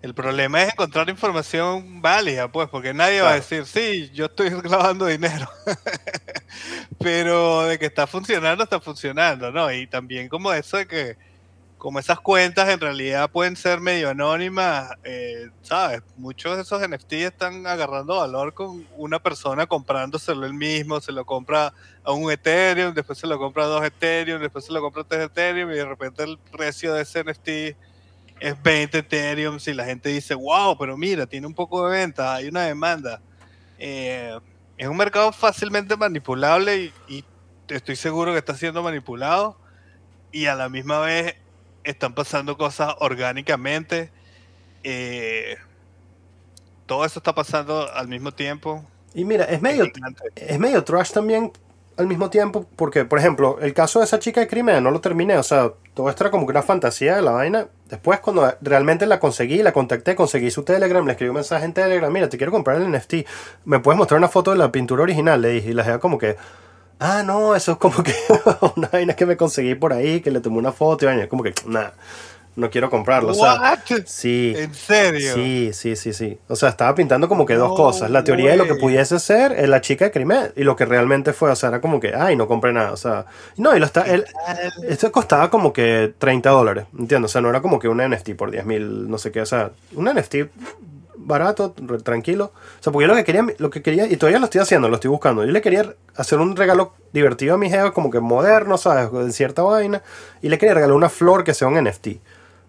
El problema es encontrar información válida, pues, porque nadie va a decir, sí, yo estoy clavando dinero. Pero de que está funcionando, está funcionando, ¿no? Y también como eso de que, como esas cuentas en realidad pueden ser medio anónimas, eh, ¿sabes? Muchos de esos NFT están agarrando valor con una persona comprándoselo él mismo, se lo compra a un Ethereum, después se lo compra a dos Ethereum, después se lo compra a tres Ethereum y de repente el precio de ese NFT es 20 Ethereum y la gente dice, wow, pero mira, tiene un poco de venta, hay una demanda. Eh, es un mercado fácilmente manipulable y, y estoy seguro que está siendo manipulado y a la misma vez están pasando cosas orgánicamente. Eh, todo eso está pasando al mismo tiempo. Y mira, es medio, Es medio trash también al mismo tiempo, porque, por ejemplo, el caso de esa chica de Crimea no lo terminé, o sea, todo esto era como que una fantasía de la vaina. Después, cuando realmente la conseguí, la contacté, conseguí su Telegram, le escribí un mensaje en Telegram, mira, te quiero comprar el NFT, ¿me puedes mostrar una foto de la pintura original? Le dije, y la dejé como que, ah, no, eso es como que una vaina que me conseguí por ahí, que le tomé una foto y vaina, como que, nada, no quiero comprarlo, o sea, sí. ¿En serio? Sí, sí, sí, sí. O sea, estaba pintando como que dos cosas. La teoría de lo que pudiese ser eh, la chica de Crimea y lo que realmente fue. O sea, era como que, ay, no compré nada. O sea, no, y lo está. Él, esto costaba como que 30 dólares. ¿Entiendes? O sea, no era como que un NFT por 10 mil, no sé qué. O sea, un NFT barato, tranquilo. O sea, porque yo lo que quería, lo que quería, y todavía lo estoy haciendo, lo estoy buscando. Yo le quería hacer un regalo divertido a mi jefa, como que moderno, ¿sabes? De cierta vaina. Y le quería regalar una flor que sea un NFT.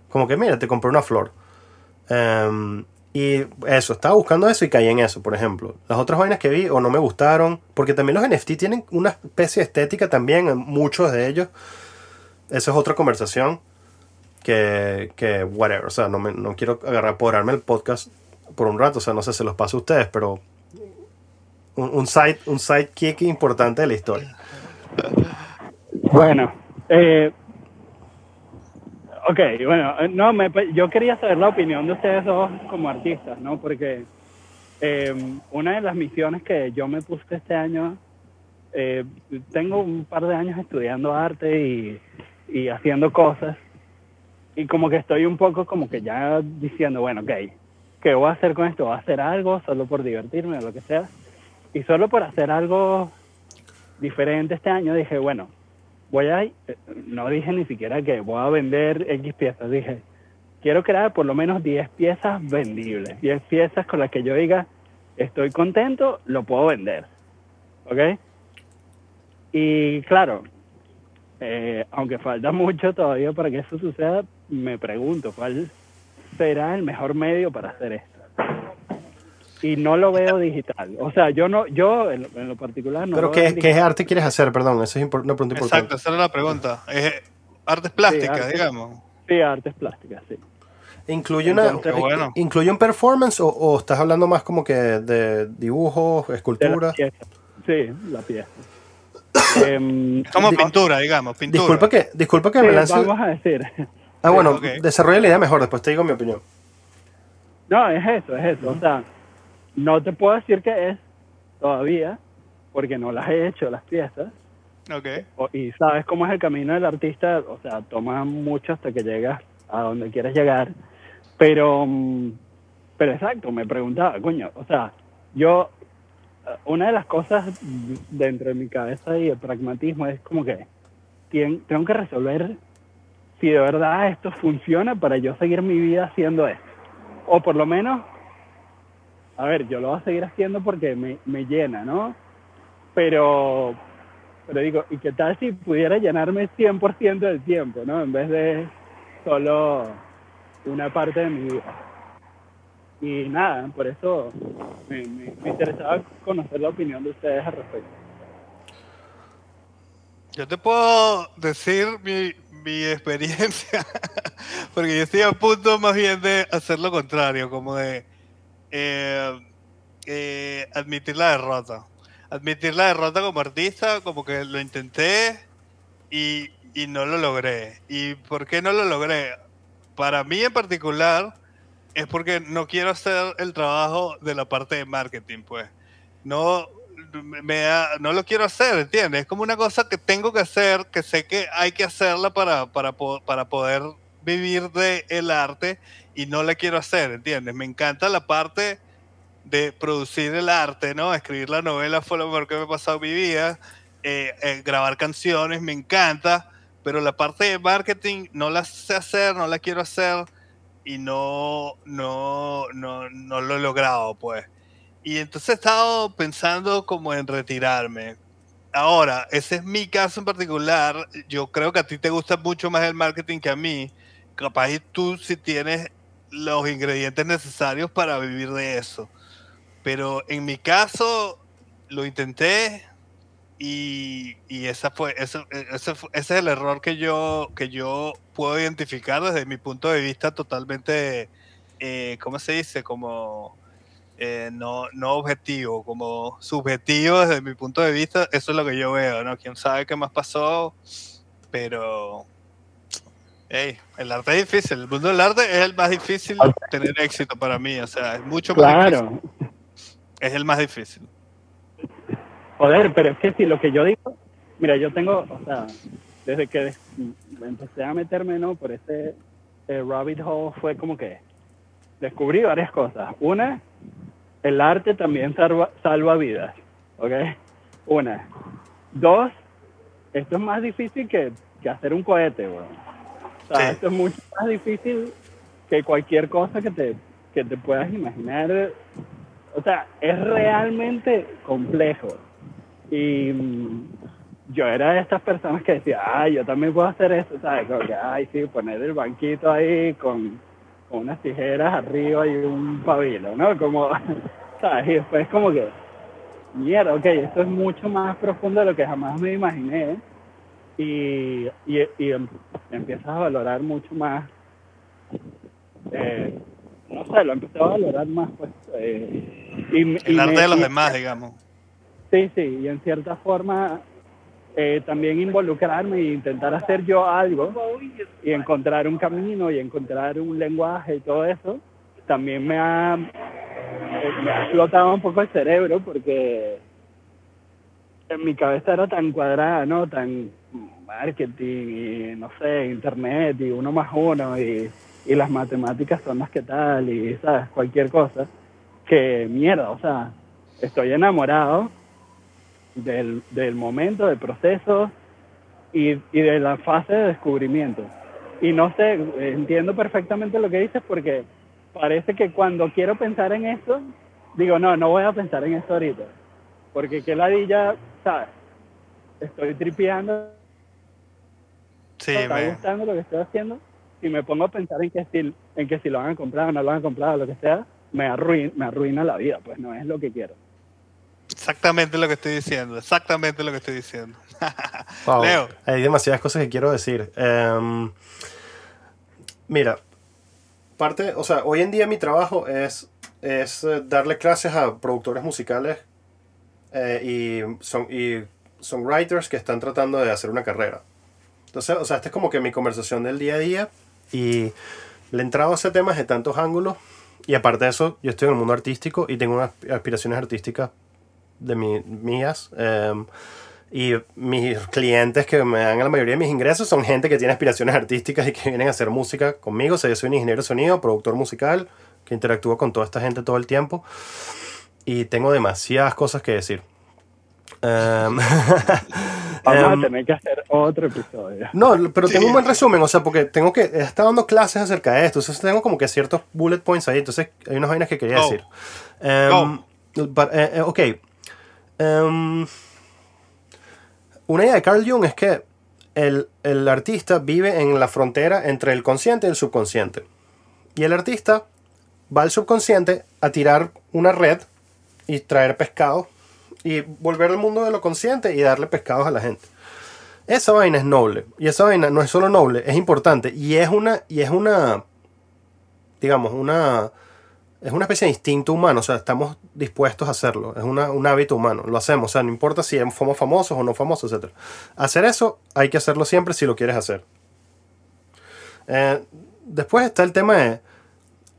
Como que, mira, te compré una flor. Em, y eso, estaba buscando eso y caí en eso, por ejemplo. Las otras vainas que vi o no me gustaron, porque también los NFT tienen una especie de estética también, en muchos de ellos. Eso es otra conversación que, que whatever. O sea, no, me, no quiero agarrar, apoderarme el podcast por un rato. O sea, no sé, se los paso a ustedes, pero un, un side, un sidekick importante de la historia. Bueno, eh, ok, bueno, eh, no, me, yo quería saber la opinión de ustedes dos como artistas, ¿no? Porque eh, una de las misiones que yo me puse este año, eh, tengo un par de años estudiando arte y, y haciendo cosas, y como que estoy un poco como que ya diciendo, bueno, ok, ¿qué voy a hacer con esto? ¿Voy a hacer algo solo por divertirme o lo que sea? Y solo por hacer algo diferente este año dije, bueno, voy a, eh, no dije ni siquiera que voy a vender X piezas, dije, quiero crear por lo menos 10 piezas vendibles, 10 piezas con las que yo diga, estoy contento, lo puedo vender, ¿ok? Y claro, eh, aunque falta mucho todavía para que eso suceda, me pregunto, ¿cuál será el mejor medio para hacer esto? Y no lo veo digital. O sea, yo no, yo en lo, en lo particular no pero lo veo ¿qué, ¿qué arte quieres hacer? Perdón, esa es una pregunta importante. Exacto, esa era la pregunta. Es artes plásticas, arte. digamos. Sí, artes plásticas, sí. ¿Incluye, una, Entonces- bueno. ¿Incluye un performance o, o estás hablando más como que de dibujos, De la escultura? pieza. Sí, la pieza. Em, Como pintura, digamos, pintura. Disculpa que, disculpa que sí, me lance. vamos a decir. Ah, bueno, Ok. desarrolla la idea mejor, después te digo mi opinión. No, es eso, es eso. O sea, no te puedo decir que es todavía, porque no las he hecho las piezas. Ok. O- y sabes cómo es el camino del artista, o sea, toma mucho hasta que llegas a donde quieres llegar. Pero, mm, pero exacto, me preguntaba, coño, o sea, yo, eh, una de las cosas dentro de mi cabeza y el pragmatismo es como que tengo que resolver si de verdad esto funciona para yo seguir mi vida haciendo esto. O por lo menos, a ver, yo lo voy a seguir haciendo porque me, me llena, ¿no? Pero, pero digo, ¿y qué tal si pudiera llenarme 100% del tiempo, ¿no? En vez de solo una parte de mi vida. Y nada, por eso me, me- me interesaba conocer la opinión de ustedes al respecto. Yo te puedo decir mi, mi experiencia, porque yo estoy a punto más bien de hacer lo contrario, como de eh, eh, admitir la derrota. Admitir la derrota como artista, como que lo intenté y, y no lo logré. ¿Y por qué no lo logré? Para mí en particular es porque no quiero hacer el trabajo de la parte de marketing, pues. No, me da- no lo quiero hacer, ¿entiendes? Es como una cosa que tengo que hacer, que sé que hay que hacerla para, para, para poder vivir de el arte y no la quiero hacer, ¿entiendes? Me encanta la parte de producir el arte, ¿no? Escribir la novela fue lo mejor que me ha pasado en mi vida. eh, eh, grabar canciones me encanta, pero la parte de marketing no la sé hacer, no la quiero hacer y no, no, no, no lo he logrado, pues. Y entonces he estado pensando como en retirarme. Ahora, ese es mi caso en particular. Yo creo que a ti te gusta mucho más el marketing que a mí. Capaz tú si tienes los ingredientes necesarios para vivir de eso. Pero en mi caso, lo intenté y, y esa fue, ese, ese es el error que yo, que yo puedo identificar desde mi punto de vista totalmente, eh, ¿cómo se dice? Como eh, no, no objetivo, como subjetivo desde mi punto de vista. Eso es lo que yo veo, ¿no? Quién sabe qué más pasó, pero... Hey, el arte es difícil, el mundo del arte es el más difícil tener éxito para mí, o sea, es mucho más difícil, Claro. es el más difícil. Joder, pero es que si lo que yo digo, mira, yo tengo, o sea, desde que empecé a meterme, ¿no? Por ese eh, rabbit hole fue como que descubrí varias cosas. Una, el arte también salva, salva vidas, ¿ok? Una. Dos, esto es más difícil que, que hacer un cohete, weón. O sea, Sí. esto es mucho más difícil que cualquier cosa que te, que te puedas imaginar. O sea, es realmente complejo. Y mm, yo era de estas personas que decía, ay, yo también puedo hacer eso, ¿sabes? Como que, ay, sí, poner el banquito ahí con, con unas tijeras arriba y un pabilo, ¿no? Como, ¿sabes? Y después como que, mierda, ok, esto es mucho más profundo de lo que jamás me imaginé. Y, y, y em- empiezas a valorar mucho más, eh, no sé, lo empecé a valorar más, pues. eh, y, y El arte me- de los demás, digamos. Sí, sí, y en cierta forma eh, también involucrarme e intentar hacer yo algo y encontrar un camino y encontrar un lenguaje y todo eso, también me ha, eh, me ha explotado un poco el cerebro porque en mi cabeza era tan cuadrada, ¿no? Tan marketing y, no sé, internet y uno más uno y, y las matemáticas son las que tal y, ¿sabes? Cualquier cosa. Que mierda, o sea, estoy enamorado del, del momento, del proceso y, y de la fase de descubrimiento. Y no sé, entiendo perfectamente lo que dices porque parece que cuando quiero pensar en eso, digo, no, no voy a pensar en eso ahorita. Porque qué ladilla, ¿sabes? Estoy tripeando, Sí, me está gustando lo que estoy haciendo y me pongo a pensar en que si, en que si lo han comprado o no lo han comprado, lo que sea, me arruina, me arruina la vida, pues no es lo que quiero. Exactamente lo que estoy diciendo, exactamente lo que estoy diciendo. Wow, Leo. Hay demasiadas cosas que quiero decir. Em, mira, parte, o sea, hoy en día mi trabajo es, es eh, darle clases a productores musicales eh, y, son, y songwriters que están tratando de hacer una carrera. Entonces, o sea, esta es como que mi conversación del día a día y le he entrado a ese tema de tantos ángulos y aparte de eso, yo estoy en el mundo artístico y tengo unas aspiraciones artísticas de mi- mías. em, y mis clientes que me dan la mayoría de mis ingresos son gente que tiene aspiraciones artísticas y que vienen a hacer música conmigo. O sea, yo soy un ingeniero de sonido, productor musical, que interactúo con toda esta gente todo el tiempo. Y tengo demasiadas cosas que decir. Em, Vamos em, a tener que hacer otro episodio. no, pero tengo un buen resumen, o sea, porque tengo que, he estado dando clases acerca de esto, entonces tengo como que ciertos bullet points ahí, entonces hay unas vainas que quería Go. decir. Em, but, eh, ok. Em, una idea de Carl Jung es que el, el artista vive en la frontera entre el consciente y el subconsciente. Y el artista va al subconsciente a tirar una red y traer pescado y volver al mundo de lo consciente y darle pescados a la gente. Esa vaina es noble. Y esa vaina no es solo noble, es importante. Y es una, y es una, digamos, una, es una especie de instinto humano. O sea, estamos dispuestos a hacerlo. Es una- un hábito humano. Lo hacemos. O sea, no importa si somos famosos o no famosos, etc. Hacer eso hay que hacerlo siempre si lo quieres hacer. Eh, después está el tema de,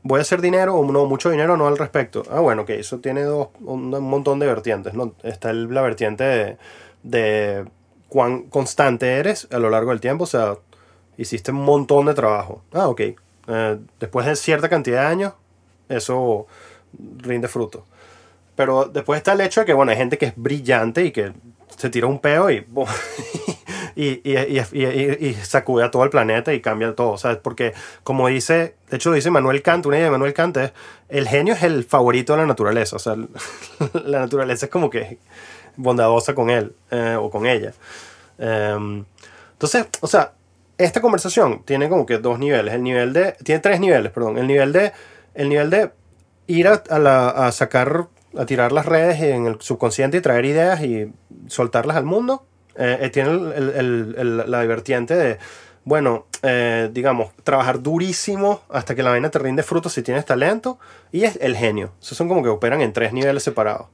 voy a hacer dinero o no, mucho dinero no al respecto. Ah, bueno, ok, eso tiene dos, un, montón de vertientes. ¿no? Está el- la vertiente de, de cuán constante eres a lo largo del tiempo. O sea, hiciste un montón de trabajo. Ah, ok. Eh, después de cierta cantidad de años, eso rinde fruto. Pero después está el hecho de que, bueno, hay gente que es brillante y que se tira un peo y, y, y, y, sacude a todo el planeta y cambia todo, ¿sabes? Porque, como dice, de hecho dice Manuel Kant, una idea de Manuel Kant es, el genio es el favorito de la naturaleza, o sea, la naturaleza es como que bondadosa con él eh, o con ella. Em, entonces, o sea, esta conversación tiene como que dos niveles. El nivel de. Tiene tres niveles, perdón. El nivel de. El nivel de ir a, a la- a sacar. A tirar las redes en el subconsciente y traer ideas y soltarlas al mundo. Eh, eh, tiene el- la vertiente de. Bueno, eh, digamos, trabajar durísimo hasta que la vaina te rinde fruto si tienes talento. Y es el genio. Esos son como que operan en tres niveles separados.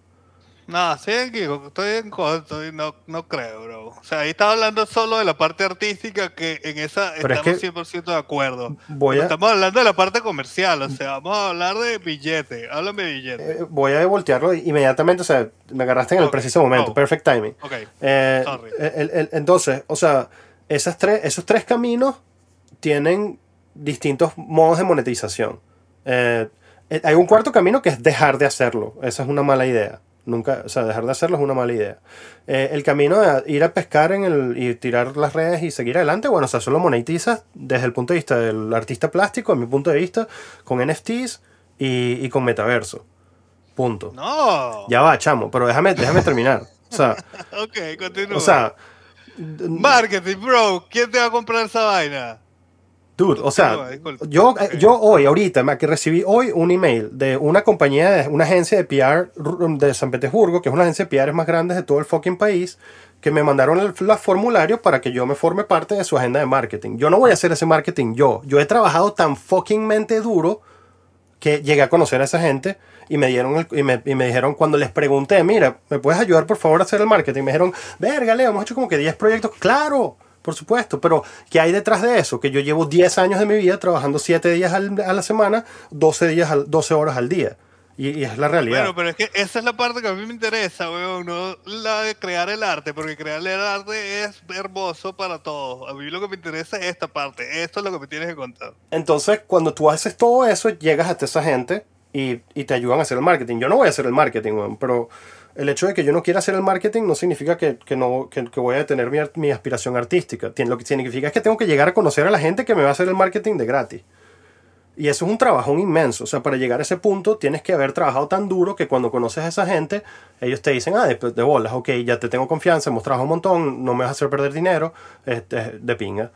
No, estoy aquí, estoy en contra, no, no creo, bro. O sea, ahí estaba hablando solo de la parte artística que en esa Pero es estamos que 100% de acuerdo. Voy a, Estamos hablando de la parte comercial, o sea, vamos a hablar de billete. Háblame de billete. eh, voy a voltearlo inmediatamente. O sea, me agarraste en el preciso momento. go. Perfect timing. Ok. Eh, Sorry. el- el- entonces, o sea, esas tres, esos tres caminos tienen distintos modos de monetización. Eh, eh, hay un cuarto camino que es dejar de hacerlo. Esa es una mala idea. Nunca, o sea, dejar de hacerlo es una mala idea. Eh, el camino de ir a pescar en el, y tirar las redes y seguir adelante, bueno, o sea, solo monetizas desde el punto de vista del artista plástico, a mi punto de vista, con NFTs y, y con metaverso. Punto. No. Ya va, chamo, pero déjame, déjame terminar. O sea, Ok, continúa. o sea, Marketing, bro. ¿Quién te va a comprar esa vaina? Dude, o sea, yo, Ok. yo hoy, ahorita, que recibí hoy un email de una compañía, una agencia de PR de San Petersburgo, que es una agencia de PR más grande de todo el fucking país, que me mandaron el, los formularios para que yo me forme parte de su agenda de marketing. Yo no voy a hacer ese marketing yo. Yo he trabajado tan fuckingmente duro que llegué a conocer a esa gente y me dieron el- y, me, y me dijeron cuando les pregunté, mira, ¿me puedes ayudar por favor a hacer el marketing? Me dijeron, verga, Leo, hemos hecho como que 10 proyectos. Claro, por supuesto, pero ¿qué hay detrás de eso? Que yo llevo 10 años de mi vida trabajando 7 días al- a la semana, 12, días al- 12 horas al día. Y, y es la realidad. Bueno, pero es que esa es la parte que a mí me interesa, weón, no la de crear el arte, porque crear el arte es hermoso para todos. A mí lo que me interesa es esta parte, esto es lo que me tienes que contar. Entonces, cuando tú haces todo eso, llegas hasta esa gente y, y te ayudan a hacer el marketing. Yo no voy a hacer el marketing, weón, pero el hecho de que yo no quiera hacer el marketing no significa que, que no, que, que voy a detener mi, mi aspiración artística. Lo que significa es que tengo que llegar a conocer a la gente que me va a hacer el marketing de gratis. Y eso es un trabajón inmenso. O sea, para llegar a ese punto tienes que haber trabajado tan duro que cuando conoces a esa gente, ellos te dicen, ah, de, de bolas, ok, ya te tengo confianza, hemos trabajado un montón, no me vas a hacer perder dinero, este, de pinga.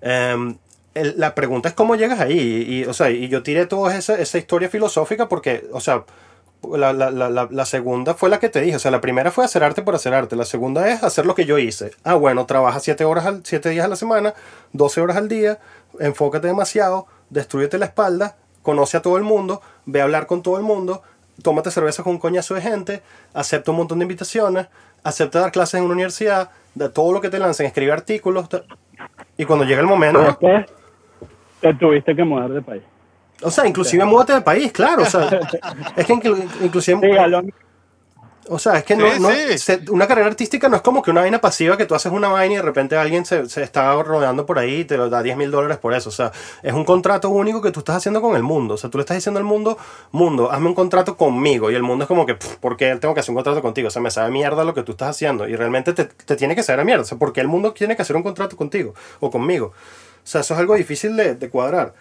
Em, el- la pregunta es cómo llegas ahí. Y, y, o sea, y yo tiré toda esa, esa historia filosófica porque, o sea, la, la, la, la, segunda fue la que te dije. O sea, la primera fue hacer arte por hacer arte. La segunda es hacer lo que yo hice. Ah, bueno, trabaja 7 horas al, siete días a la semana, 12 horas al día, enfócate demasiado, destruyete la espalda, conoce a todo el mundo, ve a hablar con todo el mundo, tómate cerveza con un coñazo de gente, acepta un montón de invitaciones, acepta dar clases en una universidad, de todo lo que te lancen, escribe artículos. Y cuando llega el momento, te tuviste que mudar de país. O sea, inclusive múdate de país, claro. O sea, es que inclu- inclusive... Sí, O sea, es que Sí, no, sí. se- una carrera artística no es como que una vaina pasiva que tú haces una vaina y de repente alguien se, se está rodeando por ahí y te da 10 mil dólares por eso. O sea, es un contrato único que tú estás haciendo con el mundo. O sea, tú le estás diciendo al mundo, mundo, hazme un contrato conmigo. Y el mundo es como que, "Pff, ¿por qué tengo que hacer un contrato contigo? O sea, me sabe mierda lo que tú estás haciendo. Y realmente te, te tiene que saber a mierda. O sea, ¿por qué el mundo tiene que hacer un contrato contigo o conmigo? O sea, eso es algo difícil de, de cuadrar.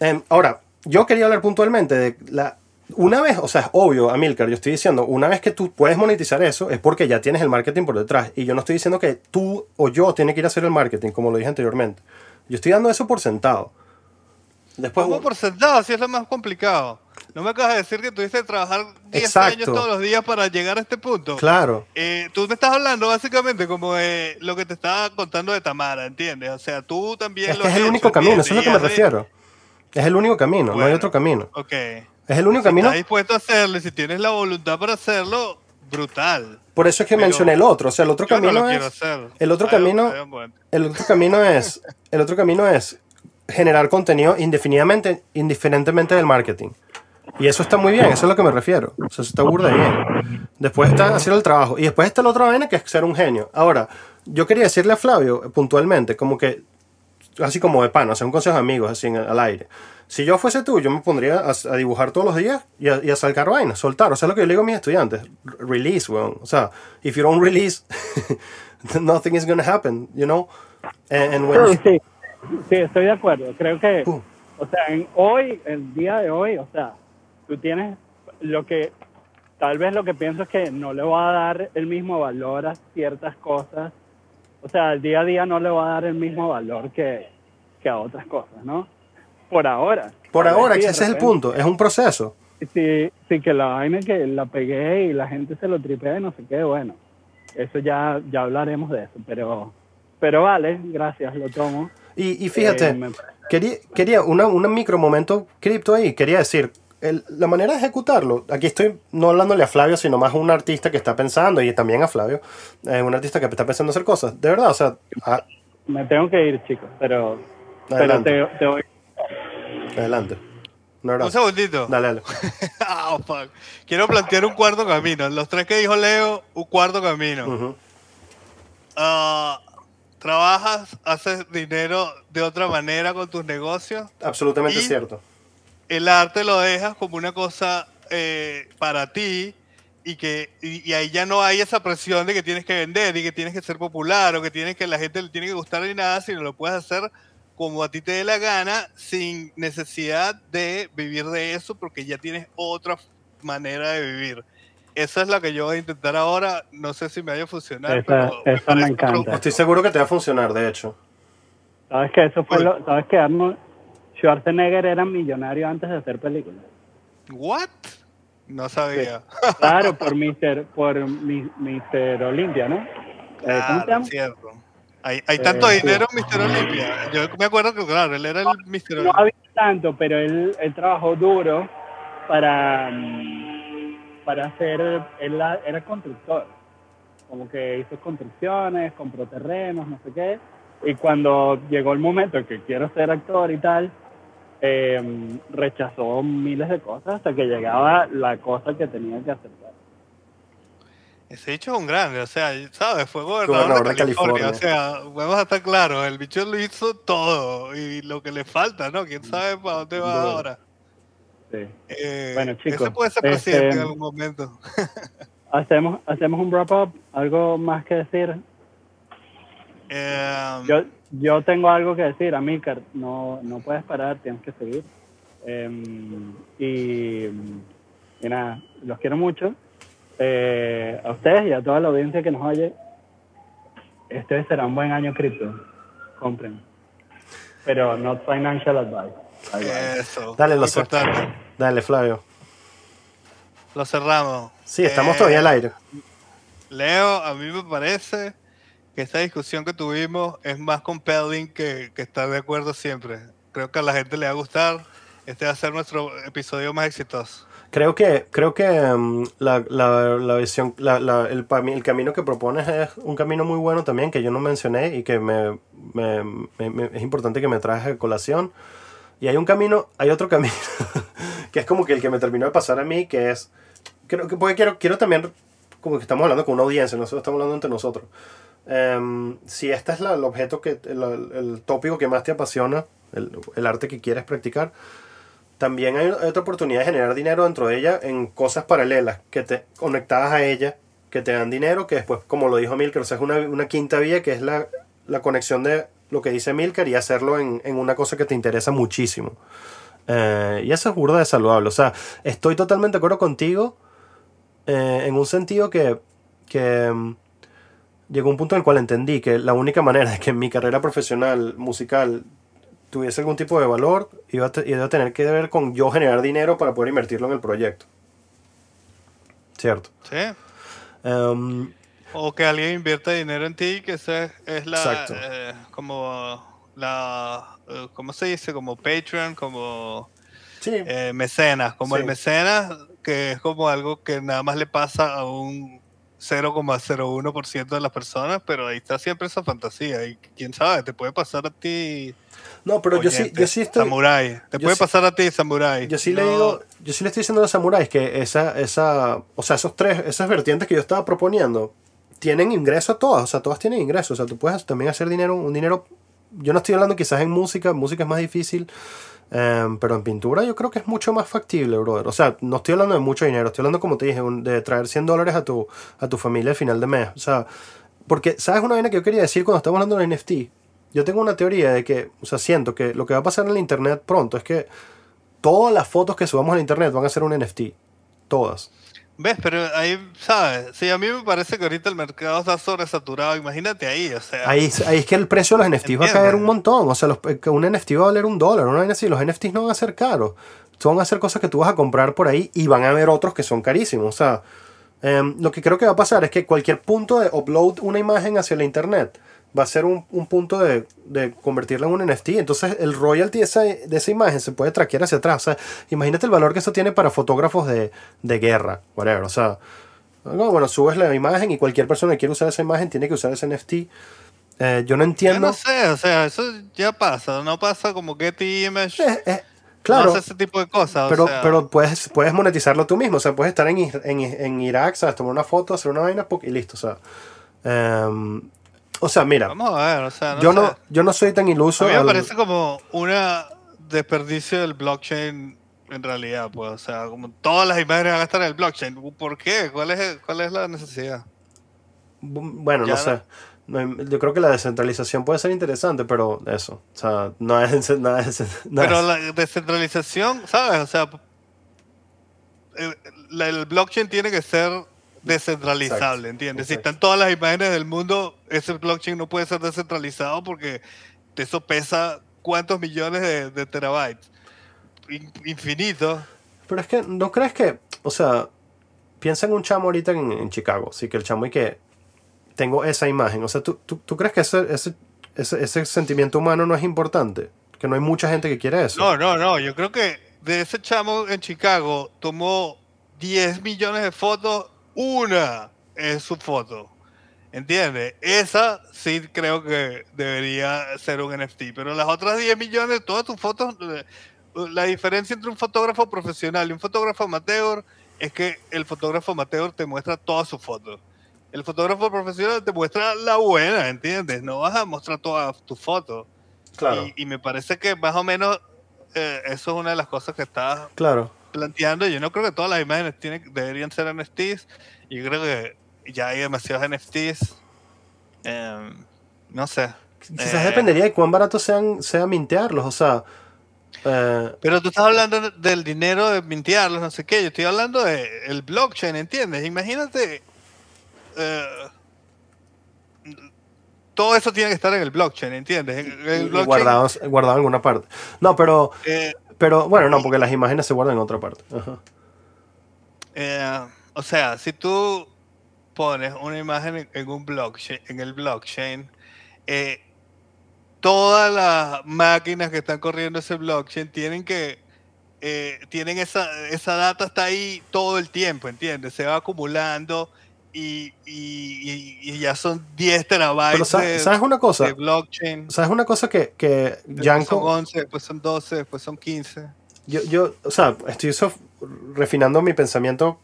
Em, ahora, yo quería hablar puntualmente de la... Una vez, o sea, es obvio, Amilcar, yo estoy diciendo, una vez que tú puedes monetizar eso, es porque ya tienes el marketing por detrás. Y yo no estoy diciendo que tú o yo tiene que ir a hacer el marketing, como lo dije anteriormente. Yo estoy dando eso por sentado. Después, Como por sentado, si es lo más complicado. No me acabas de decir que tuviste que trabajar 10 Exacto. años todos los días para llegar a este punto. Claro. Eh, tú me estás hablando básicamente como de lo que te estaba contando de Tamara, ¿entiendes? O sea, tú también Es lo que es el hecho, único camino, eso es lo que me de- refiero. Es el único camino, no hay otro camino. Ok. Es el único Si camino. estás dispuesto a hacerlo y si tienes la voluntad para hacerlo, brutal. Por eso es que pero mencioné el otro. O sea, el otro Yo no camino quiero es. hacer. el otro camino-. El otro camino es. El otro camino es generar contenido indefinidamente, indiferentemente del marketing. Y eso está muy bien, eso es a lo que me refiero. O sea, eso está burda bien. Después está haciendo el trabajo. Y después está la otra vaina que es ser un genio. Ahora, yo quería decirle a Flavio puntualmente, como que, así como de pan, o sea, un consejo de amigos, así en- al aire. Si yo fuese tú, yo me pondría a, a dibujar todos los días y a, y a sacar vainas, soltar. O sea, lo que yo le digo a mis estudiantes. Release, weón. O sea, if you don't release, nothing is gonna happen, you know? And, and when- Sí, sí, sí, estoy de acuerdo. Creo que, Uh. o sea, en hoy, el día de hoy, o sea, tú tienes lo que, tal vez lo que pienso es que no le va a dar el mismo valor a ciertas cosas. O sea, el día a día no le va a dar el mismo valor que, que a otras cosas, ¿no? Por ahora. por ahora, que ese es el punto, es un proceso. Sí, sí, que la vaina que la pegué y la gente se lo tripea y no sé qué, bueno, eso ya, ya hablaremos de eso, pero, pero vale, gracias, lo tomo. Y, y fíjate, Eh, quería, quería una, un micro momento cripto ahí. Quería decir, el- la manera de ejecutarlo, aquí estoy no hablándole a Flavio, sino más a un artista que está pensando, y también a Flavio, eh, un artista que está pensando hacer cosas. De verdad, o sea, ah, Me tengo que ir, chicos, pero, pero Adelante. te, te voy. adelante. Un Un segundito. Dale, dale. Ah, fuck. Quiero plantear un cuarto camino. Los tres que dijo Leo, un cuarto camino. Ah, ¿Trabajas, haces dinero de otra manera con tus negocios? Absolutamente Y- cierto. El arte lo dejas como una cosa eh, para ti y que y, y ahí ya no hay esa presión de que tienes que vender y que tienes que ser popular o que tienes que la gente le tiene que gustar ni nada, sino lo puedes hacer como a ti te dé la gana sin necesidad de vivir de eso porque ya tienes otra manera de vivir. Esa es la que yo voy a intentar ahora. No sé si me vaya a funcionar. Esa- pero esa me encanta. Estoy seguro que te va a funcionar, de hecho. ¿Sabes que eso fue lo, sabes que Arnold Schwarzenegger era millonario antes de hacer películas? ¿What? No sabía. Claro, por Mister, por mi, Mister Olimpia, ¿no? Eh, ¿Cómo se Claro, cierto. Hay, hay tanto Eh, dinero en Mr. Olympia. Yo me acuerdo que, claro, él era el Mr. No Olympia. había tanto, pero él, él trabajó duro para, para hacer, él era constructor, como que hizo construcciones, compró terrenos, no sé qué, y cuando llegó el momento que quiero ser actor y tal, eh, rechazó miles de cosas hasta que llegaba la cosa que tenía que aceptar. Ese bicho es un grande, o sea, ¿sabes? Fue gobernador, Gobernador de, de California, California. O sea, vamos a estar claros, el bicho lo hizo todo y lo que le falta, ¿no? ¿Quién sabe para dónde va Bueno. ahora? Sí. Eh, Bueno, chicos, ese puede ser este- presidente en algún momento. Hacemos, hacemos un wrap up, algo más que decir. Eh, Yo, yo tengo algo que decir, Amícar, no, no puedes parar, tienes que seguir. Em, y, y nada, los quiero mucho. Eh, a ustedes y a toda la audiencia que nos oye, este será un buen año cripto. Compren. Pero not financial advice. Eso. Dale, lo importante. Dale, Flavio. Lo cerramos. Sí, estamos Eh, todavía al aire. Leo, a mí me parece que esta discusión que tuvimos es más compelling que, que estar de acuerdo siempre. Creo que a la gente le va a gustar. Este va a ser nuestro episodio más exitoso. Creo que, creo que mm, la, la, la visión, la, el, el camino que propones es un camino muy bueno también que yo no mencioné y que me, me- me- me- es importante que me traes a colación. Y hay un camino, hay otro camino que es como que el que me terminó de pasar a mí, que es, creo que porque quiero, quiero también, como que estamos hablando con una audiencia, nosotros estamos hablando entre nosotros. Em, si este es el objeto, que el, el tópico que más te apasiona, el, el arte que quieres practicar, también hay, otra oportunidad de generar dinero dentro de ella en cosas paralelas que te conectadas a ella, que te dan dinero, que después, como lo dijo Milker, o sea, es una, una quinta vía que es la, la conexión de lo que dice Milker y hacerlo en, en una cosa que te interesa muchísimo. Eh, y eso es burda de saludable. O sea, estoy totalmente de acuerdo contigo eh, en un sentido que, que mm, llegó un punto en el cual entendí que la única manera de que mi carrera profesional musical tuviese algún tipo de valor, iba a, iba a tener que ver con yo generar dinero para poder invertirlo en el proyecto. ¿Cierto? ¿Sí? Em, O que alguien invierta dinero en ti, que esa es, la. Eh, como. La. eh, ¿Cómo se dice? Como Patreon, como. sí, eh, mecenas. Como Sí. el mecenas, que es como algo que nada más le pasa a un 0,01% de las personas, pero ahí está siempre esa fantasía. Y quién sabe, te puede pasar a ti. no, pero yo sí, yo sí estoy... Samurai. Te puede sí- pasar a ti, Samurai. Yo sí le No- digo, yo sí le estoy diciendo a los samuráis que esa, esa, o sea, esos tres, esas vertientes que yo estaba proponiendo, tienen ingreso a todas, o sea, todas tienen ingreso, o sea, tú puedes también hacer dinero, un dinero, yo no estoy hablando quizás en música, música es más difícil, em, pero en pintura yo creo que es mucho más factible, brother, o sea, no estoy hablando de mucho dinero, estoy hablando, como te dije, de traer 100 dólares a tu, a tu familia al final de mes, o sea, porque, ¿sabes una vaina que yo quería decir cuando estamos hablando de NFT? Yo tengo una teoría de que, o sea, siento que lo que va a pasar en el internet pronto es que todas las fotos que subamos al internet van a ser un NFT. Todas. ¿Ves? Pero ahí, ¿sabes? Sí, a mí me parece que ahorita el mercado está sobresaturado. Imagínate ahí, o sea. Ahí, ahí es que el precio de los NFTs va a caer un montón. O sea, los- que un NFT va a valer un dólar. Una vaina así. Los NFTs no van a ser caros. Son a ser cosas que tú vas a comprar por ahí y van a haber otros que son carísimos. O sea, em, lo que creo que va a pasar es que cualquier punto de upload una imagen hacia la internet va a ser un, un punto de, de convertirla en un NFT. Entonces el royalty de esa, de esa imagen se puede traquear hacia atrás. O sea, imagínate el valor que eso tiene para fotógrafos de, de guerra, whatever. O sea, no, bueno, subes la imagen y cualquier persona que quiera usar esa imagen tiene que usar ese NFT. Eh, yo no Yo entiendo. no sé, o sea, eso ya pasa. No pasa como Getty Image. Eh, eh, claro, No hace ese tipo de cosas. pero, o sea, pero puedes, puedes monetizarlo tú mismo. O sea, puedes estar en, en, en Irak, ¿sabes? Tomar una foto, hacer una vaina y listo. O sea, em, o sea mira, Vamos a ver, o sea, no yo, sé. no, yo no soy tan iluso. A mí me al- parece como una desperdicio del blockchain en realidad, pues, o sea, como todas las imágenes van a estar en el blockchain. ¿Por qué? ¿Cuál es, cuál es la necesidad? Bueno, no sé. No, Yo creo que la descentralización puede ser interesante, pero eso. O sea, no es. No es, Pero la descentralización, ¿sabes? O sea, el, la- el blockchain tiene que ser descentralizable, Exacto, ¿entiendes? Si están todas las imágenes del mundo, ese blockchain no puede ser descentralizado porque eso pesa cuántos millones de, de terabytes. In- infinito. Pero es que, ¿no crees que, o sea, piensa en un chamo ahorita en, en Chicago, sí, que el chamo y que tengo esa imagen, o sea, ¿tú, tú, tú crees que ese, ese, ese, ese sentimiento humano no es importante? Que no hay mucha gente que quiere eso. No, no, no. Yo creo que de ese chamo en Chicago tomó 10 millones de fotos, una es su foto. ¿Entiendes? Esa sí creo que debería ser un NFT. Pero las otras 10 millones, todas tus fotos, eh, la diferencia entre un fotógrafo profesional y un fotógrafo amateur es que el fotógrafo amateur te muestra todas sus fotos. El fotógrafo profesional te muestra la buena, ¿entiendes? No vas a mostrar todas tus fotos. claro, Y, y me parece que más o menos eh, eso es una de las cosas que estás claro. Planteando. Yo no creo que todas las imágenes tienen, deberían ser NFTs. Yo creo que ya hay demasiados NFTs. Em, no sé. Quizás Eh, dependería de cuán barato sean, sea mintearlos, o sea, eh, Pero tú estás hablando del dinero de mintearlos, no sé qué. Yo estoy hablando del blockchain, ¿entiendes? Imagínate. eh, todo eso tiene que estar en el blockchain, ¿entiendes? En- El blockchain, guardado, guardado en alguna parte. No, pero, eh, pero bueno, no, porque las imágenes se guardan en otra parte. Ajá. Eh, o sea, si tú pones una imagen en, un blockchain, en el blockchain, eh, todas las máquinas que están corriendo ese blockchain tienen que eh, tienen esa, esa data está ahí todo el tiempo, ¿entiendes? Se va acumulando y, y- y- y ya son 10 terabytes Pero sa- de, ¿sabes una cosa? de blockchain. ¿Sabes una cosa que, que Después son Yanko, 11, después son 12, después son 15. yo, yo, o sea, estoy sof- refinando mi pensamiento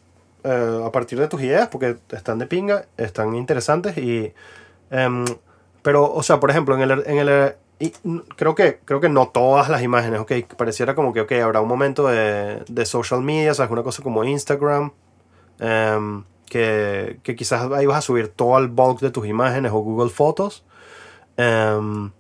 eh, a partir de tus ideas, porque están de pinga, están interesantes y... em, pero, o sea, por ejemplo, en el... En el y creo que, creo que no todas las imágenes, ok, pareciera como que, ok, habrá un momento de, de social media, ¿sabes? Una cosa como Instagram, em, que, que quizás ahí vas a subir todo el bulk de tus imágenes o Google Fotos. Em,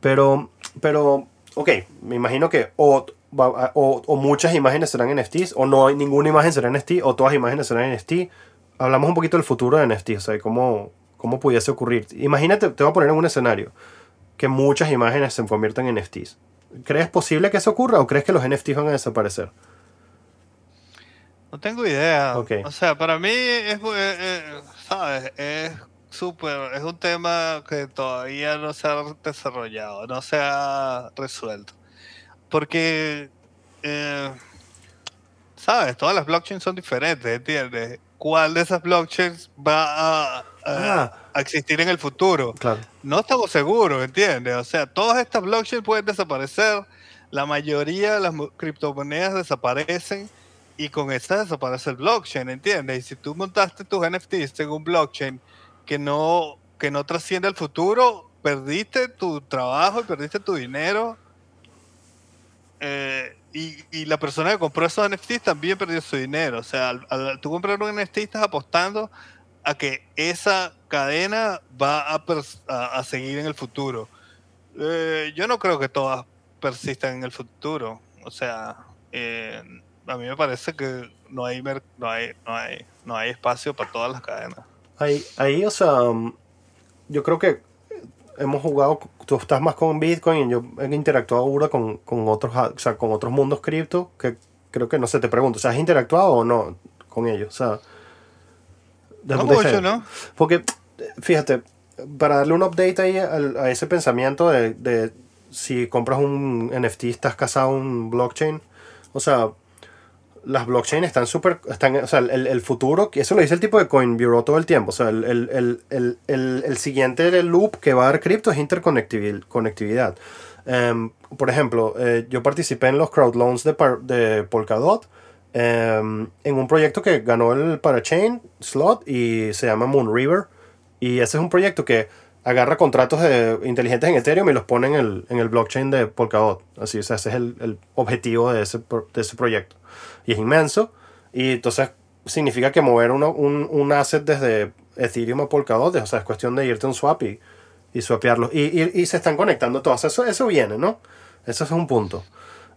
pero, pero, ok, me imagino que o, o, o muchas imágenes serán NFTs, o no hay ninguna imagen será NFT, o todas imágenes serán NFT. Hablamos un poquito del futuro de NFT, o sea, cómo, cómo pudiese ocurrir. Imagínate, te voy a poner en un escenario. que muchas imágenes se conviertan en NFTs. ¿Crees posible que eso ocurra o crees que los NFTs van a desaparecer? No tengo idea. Ok. O sea, para mí es, eh, eh, ¿sabes? Es súper, es un tema que todavía no se ha desarrollado, no se ha resuelto. Porque, eh, ¿sabes? Todas las blockchains son diferentes, ¿entiendes? ¿Cuál de esas blockchains va a, Ah. a existir en el futuro? Claro. No estamos seguros, ¿entiendes? O sea, todas estas blockchains pueden desaparecer, la mayoría de las mo- criptomonedas desaparecen y con esta desaparece el blockchain, ¿entiendes? Y si tú montaste tus NFTs un blockchain que no, que no trasciende al futuro, perdiste tu trabajo y perdiste tu dinero. eh, y, y la persona que compró esos NFTs también perdió su dinero. O sea, tú comprar un NFT estás apostando a que esa cadena va a- a seguir en el futuro. Eh, yo no creo que todas persistan en el futuro. O sea, eh, a mí me parece que no hay, no hay, no hay, no hay espacio para todas las cadenas. Ahí, ahí, o sea, um, yo creo que hemos jugado, tú estás más con Bitcoin y yo he interactuado ahora con, con otros, o sea, con otros mundos cripto que creo que no sé, te pregunto, o sea, ¿has interactuado o no con ellos? O sea, No mucho, ¿no? Porque, fíjate, para darle un update ahí a ese pensamiento de, de si compras un NFT, estás casado a un blockchain, o sea, las blockchain están súper, están, o sea, el, el futuro, eso lo dice el tipo de Coin Bureau todo el tiempo, o sea, el, el, el, siguiente loop que va a dar cripto es interconectividad. conectividad. Em, por ejemplo, eh, yo participé en los crowd loans de, de Polkadot em, en un proyecto que ganó el Parachain slot y se llama Moonriver. Y ese es un proyecto que agarra contratos de, inteligentes en Ethereum y los pone en el, en el blockchain de Polkadot. Así, o sea, ese es el, el objetivo de ese, de ese proyecto. Y es inmenso. Y entonces significa que mover uno- un, un asset desde Ethereum a Polkadot, o sea, es cuestión de irte a un swap y, y swapearlos. Y, y, y se están conectando todos. Eso, eso viene, ¿no? Eso es un punto.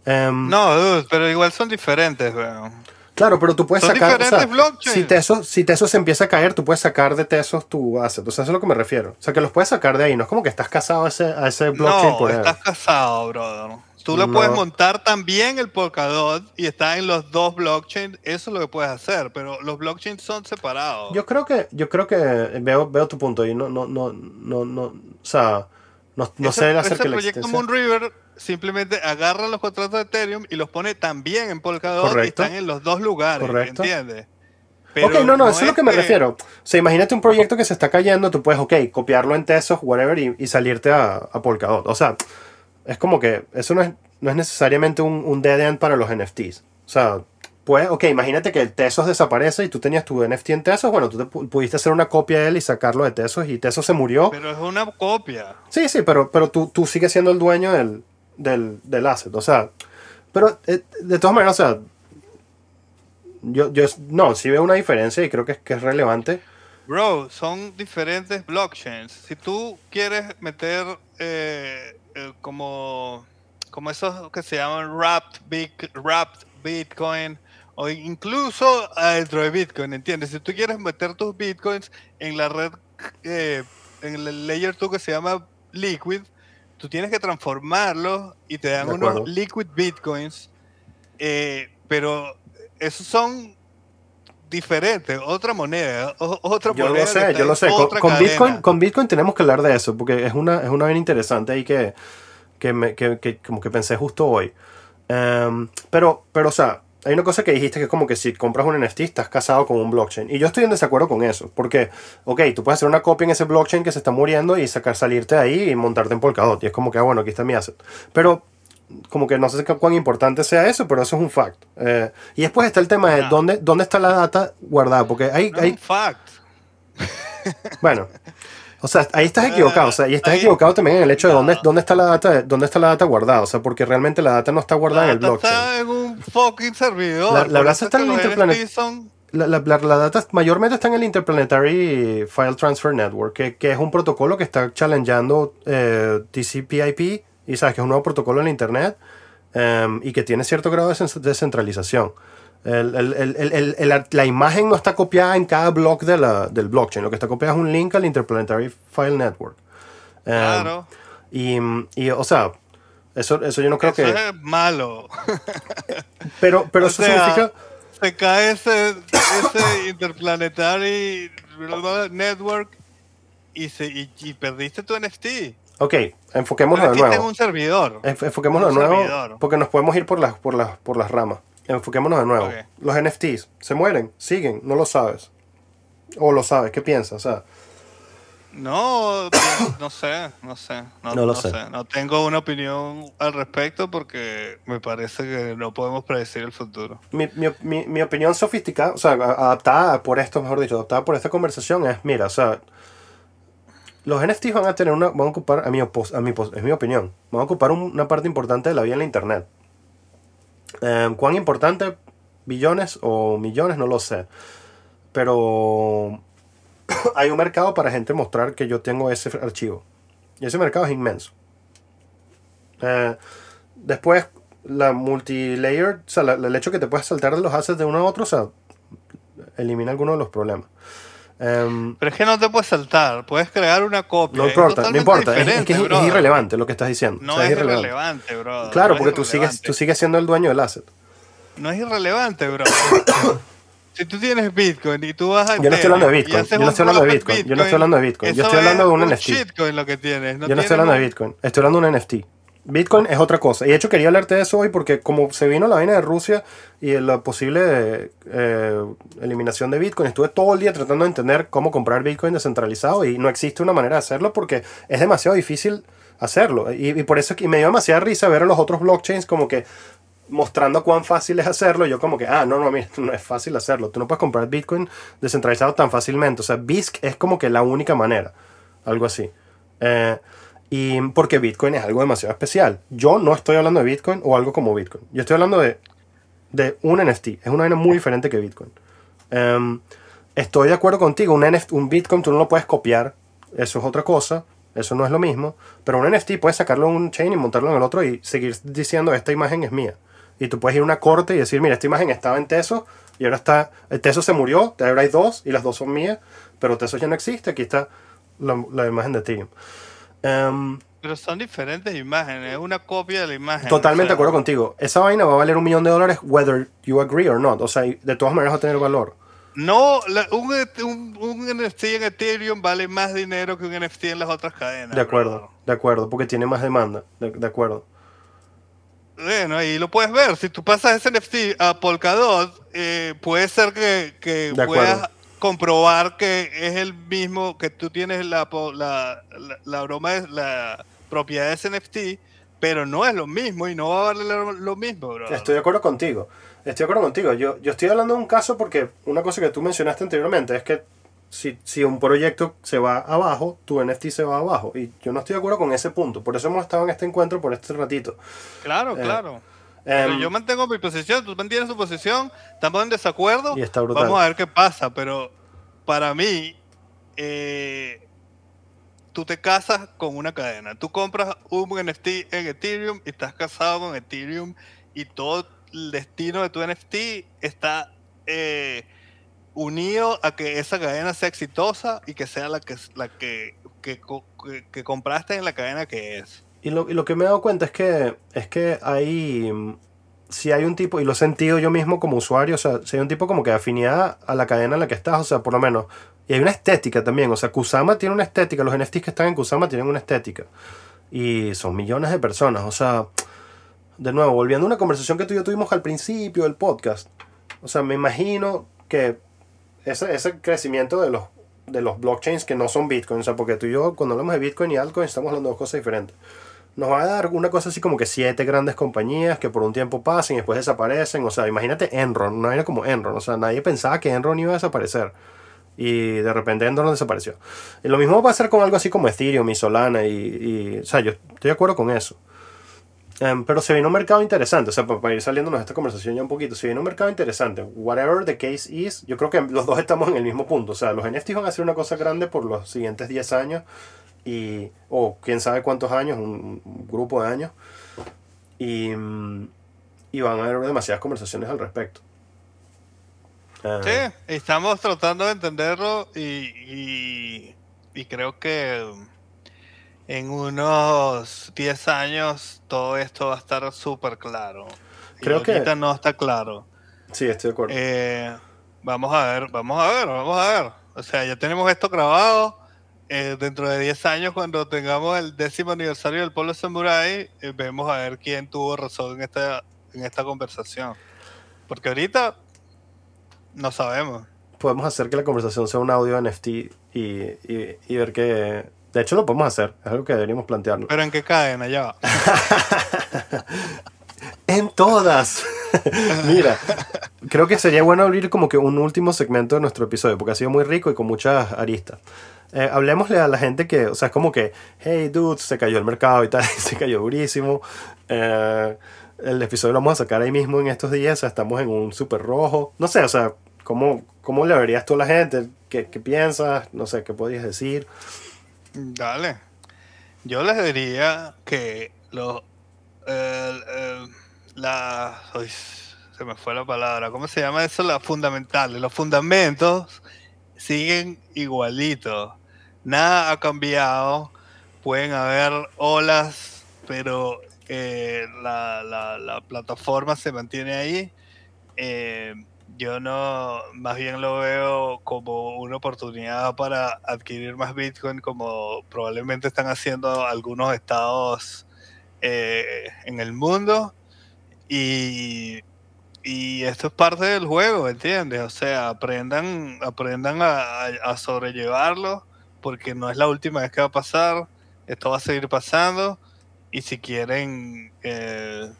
Em, No, dude, pero igual son diferentes, weón. Claro, pero tú puedes Son sacar. o sea, si, Tesos, si Tesos se empieza a caer, tú puedes sacar de Tesos tu asset. O sea, eso es a lo que me refiero. O sea, que los puedes sacar de ahí. No es como que estás casado a ese, a ese blockchain No, por estás casado, brother. Tú lo No. puedes montar también el Polkadot y está en los dos blockchains. Eso es lo que puedes hacer, pero los blockchains son separados. Yo creo que, yo creo que veo, veo tu punto y no, no, no, no, no, o sea, no, no ese, sé acerca ese la proyecto existencia. Moonriver simplemente agarra los contratos de Ethereum y los pone también en Polkadot Correcto. y están en los dos lugares, Correcto. ¿entiendes? ok, no, no, eso es lo que me que- refiero. O sea, imagínate un proyecto que se está cayendo, tú puedes, ok, copiarlo en Tesos, whatever, y, y salirte a, a Polkadot. O sea, es como que eso no es, no es necesariamente un, un dead end para los NFTs. O sea, pues, ok, imagínate que el Tesos desaparece y tú tenías tu NFT en Tesos, bueno, tú te pu- pudiste hacer una copia de él y sacarlo de Tesos y Tesos se murió. Pero es una copia. Sí, sí, pero, pero tú, tú sigues siendo el dueño del, del, del asset. O sea, pero eh, de todas maneras, o sea, yo, yo no, sí veo una diferencia y creo que es, que es relevante. Bro, son diferentes blockchains. Si tú quieres meter eh, como, como esos que se llaman wrapped, Bit- wrapped Bitcoin o incluso adentro de Bitcoin, ¿entiendes? Si tú quieres meter tus Bitcoins en la red, eh, en el layer 2 que se llama Liquid, tú tienes que transformarlos y te dan unos. Liquid Bitcoins, eh, pero esos son diferentes, otra moneda, otra Yo moneda lo que sé, yo lo sé. Con. Bitcoin, con Bitcoin tenemos que hablar de eso, porque es una, es una vaina interesante ahí que, que, me, que, que como que pensé justo hoy. Em, pero, pero, o sea, hay una cosa que dijiste que es como que si compras un NFT estás casado con un blockchain. Y yo estoy en desacuerdo con eso, porque, ok, tú puedes hacer una copia en ese blockchain que se está muriendo y sacar, salirte de ahí y montarte en Polkadot. Y es como que, ah, bueno, aquí está mi asset. Pero, como que no sé cu- cuán importante sea eso, pero eso es un fact. Eh, y después está el tema de dónde, dónde está la data guardada, porque hay, No es hay un fact. bueno, o sea, ahí estás equivocado, o sea, y estás Ahí- equivocado también en el hecho de dónde, dónde está la data, dónde está la data guardada, o sea, porque realmente la data no está guardada en el data blockchain. Está en un fucking servidor. La- la está es en el La, la- la- la data mayormente está en el Interplanetary File Transfer Network, que, que es un protocolo que está challengeando eh, TCP/IP, y sabes que es un nuevo protocolo en la internet em, y que tiene cierto grado de cen- descentralización. El- el- la imagen no está copiada en cada block de la- del blockchain, lo que está copiado es un link al Interplanetary File Network. Em, Claro. Y, y, o sea, eso, eso yo no creo Eso que... es malo. Pero, pero O eso sea, significa... Se cae ese, ese Interplanetary Network y, se, y, y perdiste tu NFT. Ok, enfoquémonos de Pero en nuevo. un servidor. Enf- Enfoquémonos de nuevo servidor. porque nos podemos ir por las, por las, por las ramas. Enfoquémonos de nuevo. Los NFTs se mueren, siguen, no lo sabes. O lo sabes, ¿qué piensas? O sea, No, no sé, no sé. No, No lo no sé. No tengo una opinión al respecto porque me parece que no podemos predecir el futuro. mi, mi, mi, mi opinión sofisticada, o sea, adaptada por esto, mejor dicho, adaptada por esta conversación es, mira, o sea, los NFTs van a tener una, van a ocupar, a mi, a mi, es mi opinión, van a ocupar un- una parte importante de la vida en la Internet. Eh, ¿Cuán importante? Billones o millones, no lo sé. Pero hay un mercado para gente mostrar que yo tengo ese archivo. Y ese mercado es inmenso. Eh, después, la multilayer, o sea, el hecho que te puedas saltar de los assets de uno a otro, o sea, elimina algunos de los problemas. Em, Pero es que no te puedes saltar, puedes crear una copia. no importa, no importa, es, que es, irrelevante lo que estás diciendo. No o sea, es irrelevante. irrelevante, bro. Claro, no porque tú sigues, tú sigues siendo el dueño del asset. No es irrelevante, bro. si tú tienes Bitcoin y tú vas a. Yo no estoy hablando de Bitcoin, yo no estoy hablando de Bitcoin, yo no estoy hablando de Bitcoin, yo estoy hablando de un NFT. lo que tienes. No Yo no estoy hablando de Bitcoin, estoy hablando de un NFT. Bitcoin es otra cosa. Y de hecho quería hablarte de eso hoy porque como se vino la vaina de Rusia y la posible eh, eliminación de Bitcoin, estuve todo el día tratando de entender cómo comprar Bitcoin descentralizado y no existe una manera de hacerlo porque es demasiado difícil hacerlo. Y, y por eso es que me dio demasiada risa ver a los otros blockchains como que mostrando cuán fácil es hacerlo. Y yo como que, ah, no, no, mira, no es fácil hacerlo. Tú no puedes comprar Bitcoin descentralizado tan fácilmente. O sea, BISC es como que la única manera. Algo así. Eh, y porque Bitcoin es algo demasiado especial. Yo no estoy hablando de Bitcoin o algo como Bitcoin. Yo estoy hablando de, de un NFT. Es una vaina muy diferente que Bitcoin. Em, estoy de acuerdo contigo. Un, Bitcoin tú no lo puedes copiar. Eso es otra cosa. Eso no es lo mismo. Pero un NFT puedes sacarlo en un chain y montarlo en el otro y seguir diciendo esta imagen es mía. Y tú puedes ir a una corte y decir, mira, esta imagen estaba en Tesos y ahora está, el Tesos se murió, ahora hay dos y las dos son mías, pero Tesos ya no existe, aquí está la, la imagen de Ethereum. Em, Pero son diferentes imágenes, es una copia de la imagen. totalmente o de acuerdo contigo. Esa vaina va a valer un millón de dólares whether you agree or not. O sea, y de todas maneras va a tener valor. No, la- un, un, un NFT en Ethereum vale más dinero que un NFT en las otras cadenas. De acuerdo, de acuerdo, porque tiene más demanda. De, de acuerdo. Bueno, ahí lo puedes ver. Si tú pasas ese NFT a Polkadot, eh, puede ser que, que puedas comprobar que es el mismo, que tú tienes la, po- la, la, la broma, de- la propiedad de ese NFT, pero no es lo mismo y no va a valer lo, lo mismo, bro. Estoy de acuerdo contigo. Estoy de acuerdo contigo. Yo, yo estoy hablando de un caso porque una cosa que tú mencionaste anteriormente es que si, si un proyecto se va abajo, tu NFT se va abajo. Y yo no estoy de acuerdo con ese punto. Por eso hemos estado en este encuentro por este ratito. Claro, Eh, claro. Pero Em, yo mantengo mi posición, tú mantienes tu posición, estamos en desacuerdo. Y está. Vamos a ver qué pasa, pero para mí, eh, tú te casas con una cadena. Tú compras un NFT en Ethereum y estás casado con Ethereum y todo el destino de tu NFT está eh, unido a que esa cadena sea exitosa y que sea la que, la que, que, co- que- que compraste en la cadena que es. Y lo, y lo que me he dado cuenta es que, es que hay, si hay un tipo, y lo he sentido yo mismo como usuario, o sea, si hay un tipo como que de afinidad a la cadena en la que estás, o sea, por lo menos, y hay una estética también, o sea, Kusama tiene una estética, los NFTs que están en Kusama tienen una estética, y son millones de personas, o sea, de nuevo, volviendo a una conversación que tú y yo tuvimos al principio del podcast, o sea, me imagino que ese, ese crecimiento de los, de los blockchains que no son Bitcoin, o sea, porque tú y yo cuando hablamos de Bitcoin y altcoin estamos hablando de dos cosas diferentes nos va a dar una cosa así como que siete grandes compañías que por un tiempo pasen y después desaparecen. O sea, imagínate Enron, una vaina como Enron. O sea, nadie pensaba que Enron iba a desaparecer. Y de repente Enron desapareció. Y lo mismo va a pasar con algo así como Ethereum y Solana. Y, o sea, yo estoy de acuerdo con eso. Em, pero se vino un mercado interesante. O sea, para, ir saliéndonos de esta conversación ya un poquito, se vino un mercado interesante. Whatever the case is, yo creo que los dos estamos en el mismo punto. O sea, los NFTs van a ser una cosa grande por los siguientes 10 años y o quién sabe cuántos años, un, un grupo de años, y, mm, y van a haber demasiadas conversaciones al respecto. Ah, Sí, estamos tratando de entenderlo y, y, y creo que en unos 10 años todo esto va a estar súper claro. Y Creo que- ahorita no está claro. Sí, estoy de acuerdo. Eh, vamos a ver, vamos a ver, vamos a ver. O sea, ya tenemos esto grabado. Eh, dentro de 10 años, cuando tengamos el décimo aniversario del Polo Samurai, eh, vemos a ver quién tuvo razón en esta, en esta conversación. Porque ahorita no sabemos. podemos hacer que la conversación sea un audio NFT y, y- y ver que... De hecho, lo podemos hacer. Es algo que deberíamos plantearnos. Pero en qué cadena ya va. En todas. Mira, creo que sería bueno abrir como que un último segmento de nuestro episodio, porque ha sido muy rico y con muchas aristas. Eh, hablemosle a la gente que, o sea, es como que, hey, dude, se cayó el mercado y tal, se cayó durísimo. Eh, el episodio lo vamos a sacar ahí mismo en estos días, o sea, estamos en un super rojo. No sé, o sea, ¿cómo, cómo le verías tú a la gente? ¿Qué, piensas? No sé, ¿qué podrías decir? Dale. Yo les diría que los. La. se me fue la palabra. ¿Cómo se llama eso? Las fundamentales. Los fundamentos siguen igualitos. Nada ha cambiado. Pueden haber olas, pero eh, la, la- la plataforma se mantiene ahí. Eh, yo no, más bien lo veo como una oportunidad para adquirir más Bitcoin, como probablemente están haciendo algunos estados eh, en el mundo. Y, esto es parte del juego, ¿entiendes? O sea, aprendan, aprendan a sobrellevarlo, porque no es la última vez que va a pasar. Esto va a seguir pasando. Y si quieren eh,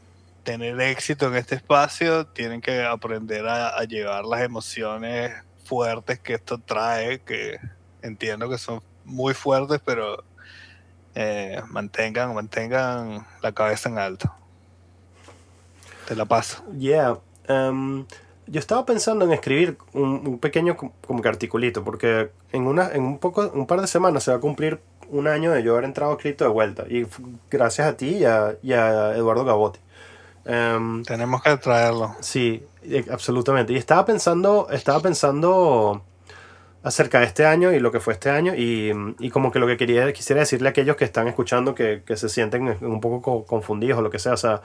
tener éxito en este espacio, tienen que aprender a, a llevar las emociones fuertes que esto trae, que entiendo que son muy fuertes, pero eh, mantengan, mantengan la cabeza en alto. Te la paso. Yeah. Um, yo estaba pensando en escribir un, un pequeño com- como que articulito, porque en, una, en un, poco, un par de semanas se va a cumplir un año de yo haber entrado a cripto de vuelta. Y gracias a ti y a, y a Eduardo Gabotti. Um, Tenemos que traerlo. Sí, eh, absolutamente. Y estaba pensando, estaba pensando acerca de este año y lo que fue este año y, y como que lo que quería, quisiera decirle a aquellos que están escuchando que, que se sienten un poco co- confundidos o lo que sea. O sea,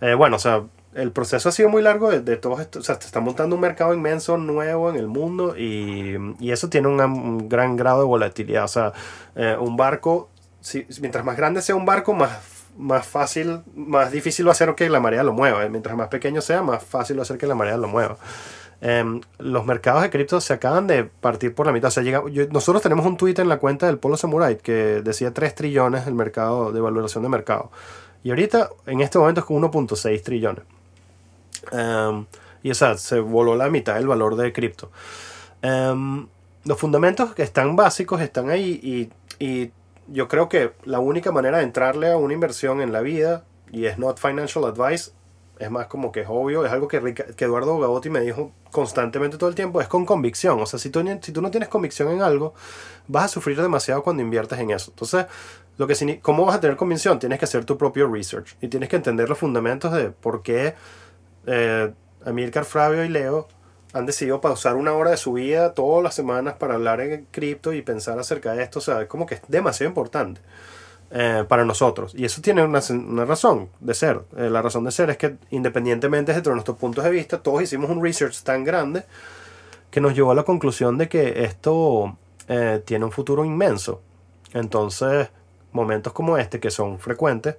eh, bueno, o sea, el proceso ha sido muy largo de, de todo esto. O sea, se está montando un mercado inmenso nuevo en el mundo y, y eso tiene un gran grado de volatilidad. O sea, eh, un barco, si, mientras más grande sea un barco, más, más fácil, más difícil va a que la marea lo mueva. Eh, Mientras más pequeño sea, más fácil va a que la marea lo mueva. Em, los mercados de cripto se acaban de partir por la mitad. O sea, llega- nosotros tenemos un tweet en la cuenta del Polo Samurai que decía 3 trillones el mercado de valoración de mercado. Y ahorita, en este momento, es con 1.6 trillones. Em, y o se voló la mitad del valor de cripto. Em, los fundamentos que están básicos están ahí y, y yo creo que la única manera de entrarle a una inversión en la vida, y es not financial advice, es más como que es obvio, es algo que, Rica- que Eduardo Gabotti me dijo constantemente todo el tiempo, es con convicción. O sea, si tú, si tú no tienes convicción en algo, vas a sufrir demasiado cuando inviertes en eso. Entonces, lo que, ¿cómo vas a tener convicción? Tienes que hacer tu propio research y tienes que entender los fundamentos de por qué eh, Amilcar, Flavio y Leo han decidido pausar una hora de su vida todas las semanas para hablar en cripto y pensar acerca de esto. O sea, es como que es demasiado importante eh, para nosotros. Y eso tiene una, una razón de ser. Eh, la razón de ser es que independientemente de nuestros puntos de vista, todos hicimos un research tan grande que nos llevó a la conclusión de que esto eh, tiene un futuro inmenso. Entonces, momentos como este, que son frecuentes,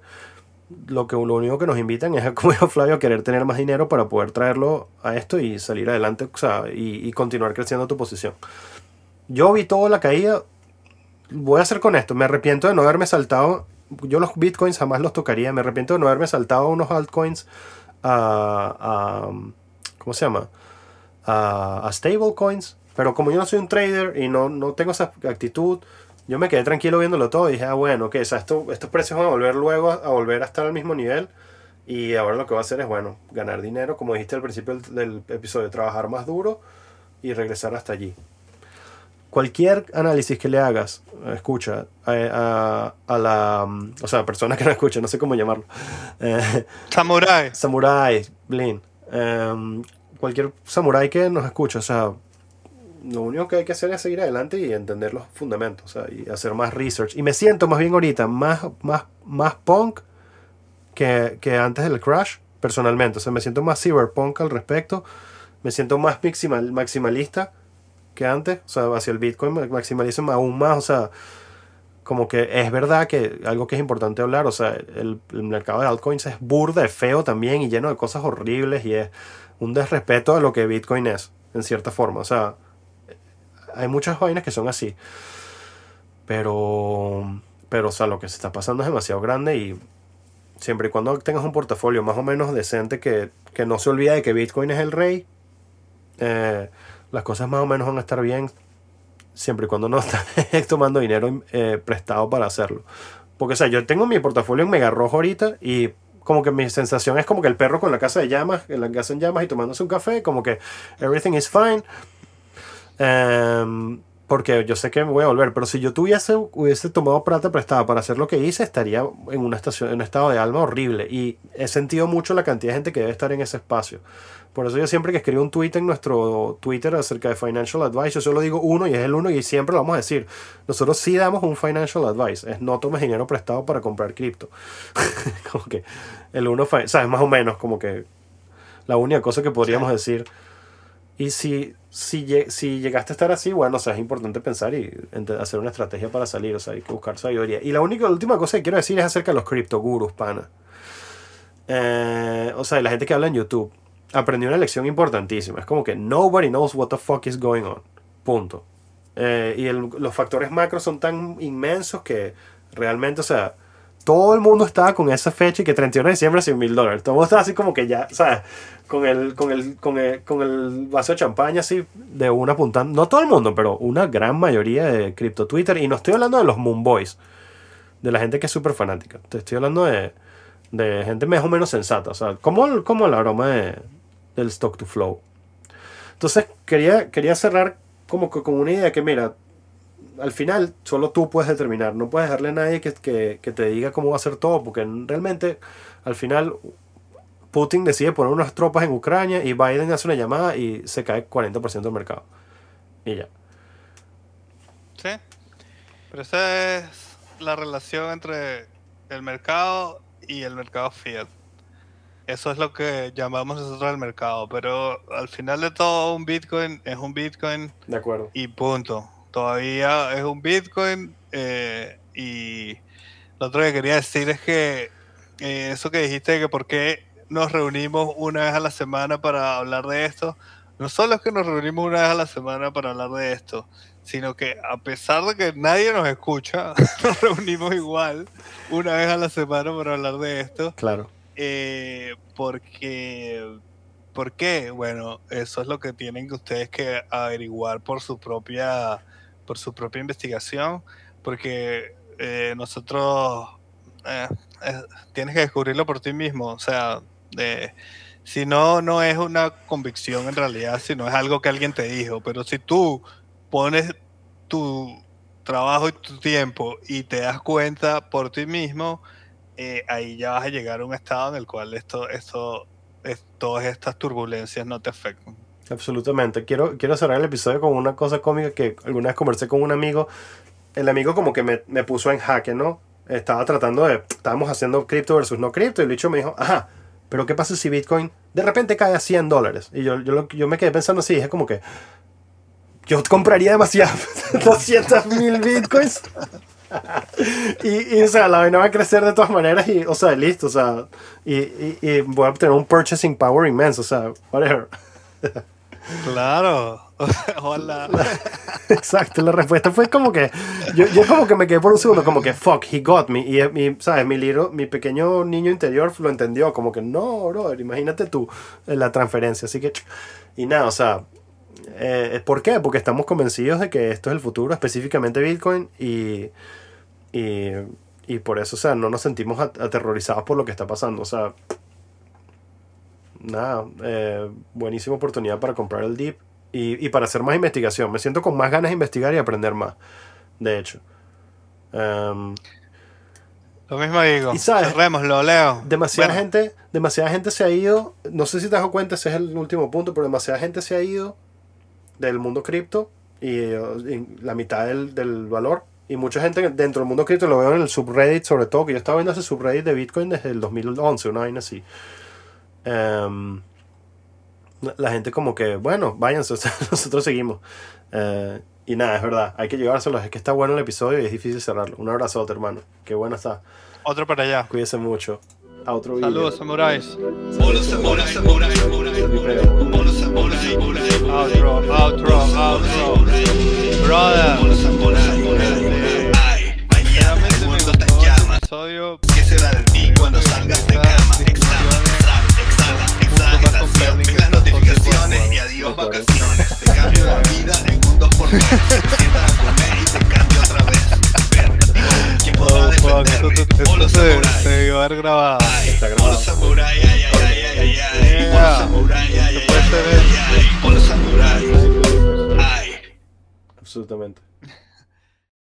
lo, que, lo único que nos invitan es, como dijo Flavio, a querer tener más dinero para poder traerlo a esto y salir adelante o sea, y, y continuar creciendo tu posición. Yo vi toda la caída. Voy a hacer con esto. Me arrepiento de no haberme saltado. Yo los bitcoins jamás los tocaría. Me arrepiento de no haberme saltado unos altcoins a. ¿Cómo se llama? A, a stablecoins. Pero como yo no soy un trader y no, no tengo esa actitud, yo me quedé tranquilo viéndolo todo dije, ah, bueno, ok, o sea, esto, estos precios van a volver luego a, volver a estar al mismo nivel. Y ahora lo que voy a hacer es, bueno, ganar dinero, como dijiste al principio del episodio, trabajar más duro y regresar hasta allí. Cualquier análisis que le hagas, eh, escucha, a, a- a la, mm, o sea, persona que no escucha, no sé cómo llamarlo, eh, Samurai. samurai, Blin, em, cualquier samurai que nos escuche, o sea, lo único que hay que hacer es seguir adelante y entender los fundamentos, o sea, y hacer más research. Y me siento más bien ahorita más, más, más punk que, que antes del crash, personalmente. O sea, me siento más cyberpunk al respecto. Me siento más maximal, maximalista que antes. O sea, hacia el Bitcoin me maximalizo aún más. O sea, como que es verdad que algo que es importante hablar, o sea, el, el mercado de altcoins es burda, es feo también y lleno de cosas horribles y es un desrespeto a lo que Bitcoin es, en cierta forma. O sea, hay muchas vainas que son así. Pero, pero, o sea, lo que se está pasando es demasiado grande y siempre y cuando tengas un portafolio más o menos decente que, que no se olvide de que Bitcoin es el rey, eh, las cosas más o menos van a estar bien siempre y cuando no estés tomando dinero eh, prestado para hacerlo. Porque, o sea, yo tengo mi portafolio en mega rojo ahorita y como que mi sensación es como que el perro con la casa de llamas, en la casa en llamas y tomándose un café, como que everything is fine. Em, porque yo sé que me voy a volver, pero si yo tuviese hubiese tomado plata prestada para hacer lo que hice, estaría en una estación, en un estado de alma horrible. Y he sentido mucho la cantidad de gente que debe estar en ese espacio. Por eso yo siempre que escribo un tweet en nuestro Twitter acerca de Financial Advice, yo solo digo uno y es el uno y siempre lo vamos a decir. Nosotros sí damos un Financial Advice, es no tomes dinero prestado para comprar cripto. como que el uno, fi- sabes, más o menos como que la única cosa que podríamos decir. Y si, si, si llegaste a estar así, bueno, o sea, es importante pensar y hacer una estrategia para salir, o sea, hay que buscar sabiduría. Y la única, última cosa que quiero decir es acerca de los criptogurus, pana. Eh, o sea, la gente que habla en YouTube aprendí una lección importantísima. Es como que nobody knows what the fuck is going on. Punto. Eh, y los factores macros son tan inmensos que realmente, o sea, todo el mundo estaba con esa fecha y que 31 de diciembre 100 mil dólares. Todo el mundo estaba así como que ya, ¿sabes? Con el, con, el, con, el, con el vaso de champaña así de una apuntando. No todo el mundo, pero una gran mayoría de cripto Twitter. Y no estoy hablando de los Moon Boys, de la gente que es súper fanática. Te estoy hablando de, de gente más o menos sensata. O sea, como, el- como el aroma de, del stock to flow. Entonces quería, quería cerrar como que con una idea que, mira, al final solo tú puedes determinar, no puedes dejarle a nadie que, que, que te diga cómo va a ser todo, porque realmente al final Putin decide poner unas tropas en Ucrania y Biden hace una llamada y se cae 40% del mercado. Y ya. Sí. Pero esa es la relación entre el mercado y el mercado fiat. Eso es lo que llamamos nosotros el mercado. Pero al final de todo, un Bitcoin es un Bitcoin De acuerdo. y punto. Todavía es un Bitcoin. eh, y lo otro que quería decir es que eh, eso que dijiste de que por qué nos reunimos una vez a la semana para hablar de esto. No solo es que nos reunimos una vez a la semana para hablar de esto, sino que a pesar de que nadie nos escucha, nos reunimos igual una vez a la semana para hablar de esto. Claro. Eh, porque, ¿por qué? Bueno, eso es lo que tienen que ustedes que averiguar por su propia, por su propia investigación, porque eh, nosotros eh, eh, tienes que descubrirlo por ti mismo, o sea, eh, si no, no es una convicción en realidad, sino es algo que alguien te dijo, pero si tú pones tu trabajo y tu tiempo y te das cuenta por ti mismo, ahí ya vas a llegar a un estado en el cual esto, esto, es- todas estas turbulencias no te afectan. Absolutamente. Quiero, quiero cerrar el episodio con una cosa cómica que alguna vez conversé con un amigo. El amigo como que me, me puso en jaque, ¿no? Estaba tratando de... Estábamos haciendo cripto versus no cripto y el bicho me dijo, ajá, pero ¿qué pasa si Bitcoin de repente cae a 100 dólares? Y yo, yo, yo me quedé pensando así, dije como que... Yo compraría demasiado 200 mil Bitcoins. y, y, o sea, la vaina va a crecer de todas maneras y, o sea, listo, o sea, y, y, y voy a obtener un purchasing power inmenso, o sea, whatever. Claro. Hola. Exacto, la respuesta fue como que yo, yo como que me quedé por un segundo como que fuck, he got me y mi, sabes, mi little- mi pequeño niño interior lo entendió como que no, brother, imagínate tú eh, la transferencia, así que y nada, o sea, eh, ¿por qué? Porque estamos convencidos de que esto es el futuro, específicamente Bitcoin y y, y por eso, o sea, no nos sentimos at- aterrorizados por lo que está pasando, o sea, nada, eh, buenísima oportunidad para comprar el DIP y, y para hacer más investigación. Me siento con más ganas de investigar y aprender más, de hecho. Em, Lo mismo digo. Y sabes, Cerrémoslo, Leo. demasiada Bueno, gente, demasiada gente se ha ido, no sé si te das cuenta, ese es el último punto, pero demasiada gente se ha ido del mundo cripto y, y la mitad del, del valor. Y mucha gente dentro del mundo cripto lo veo en el subreddit, sobre todo, que yo estaba viendo ese subreddit de Bitcoin desde el 2011, una vaina así. Em, la- gente como que, bueno, váyanse, nosotros seguimos. Eh, y nada, es verdad, hay que llevárselos, es que está bueno el episodio y es difícil cerrarlo. Un abrazote, hermano. Qué bueno está. Otro para allá. Cuídese mucho. A otro video. Saludos, samuráis. Outro, outro, outro. Brother. Ay, mañana el mundo llamas. Episodio ¿Qué será de ti cuando salgas de cama? Notificaciones y adiós vacaciones. Te cambio la vida en un 2 por 3 Te sientas a comer y te cambio otra vez. ¿quién podrá Oh, defenderme? esto, Hola esto se, samurai. se debió haber grabado. Ay, Está grabado. hola samurai, ay, ay, ay, ay, ay, ay. Yeah. Hola samurai, ay, ay, puede ay, ser ay, ay. Hola samurai. Ay. Absolutamente.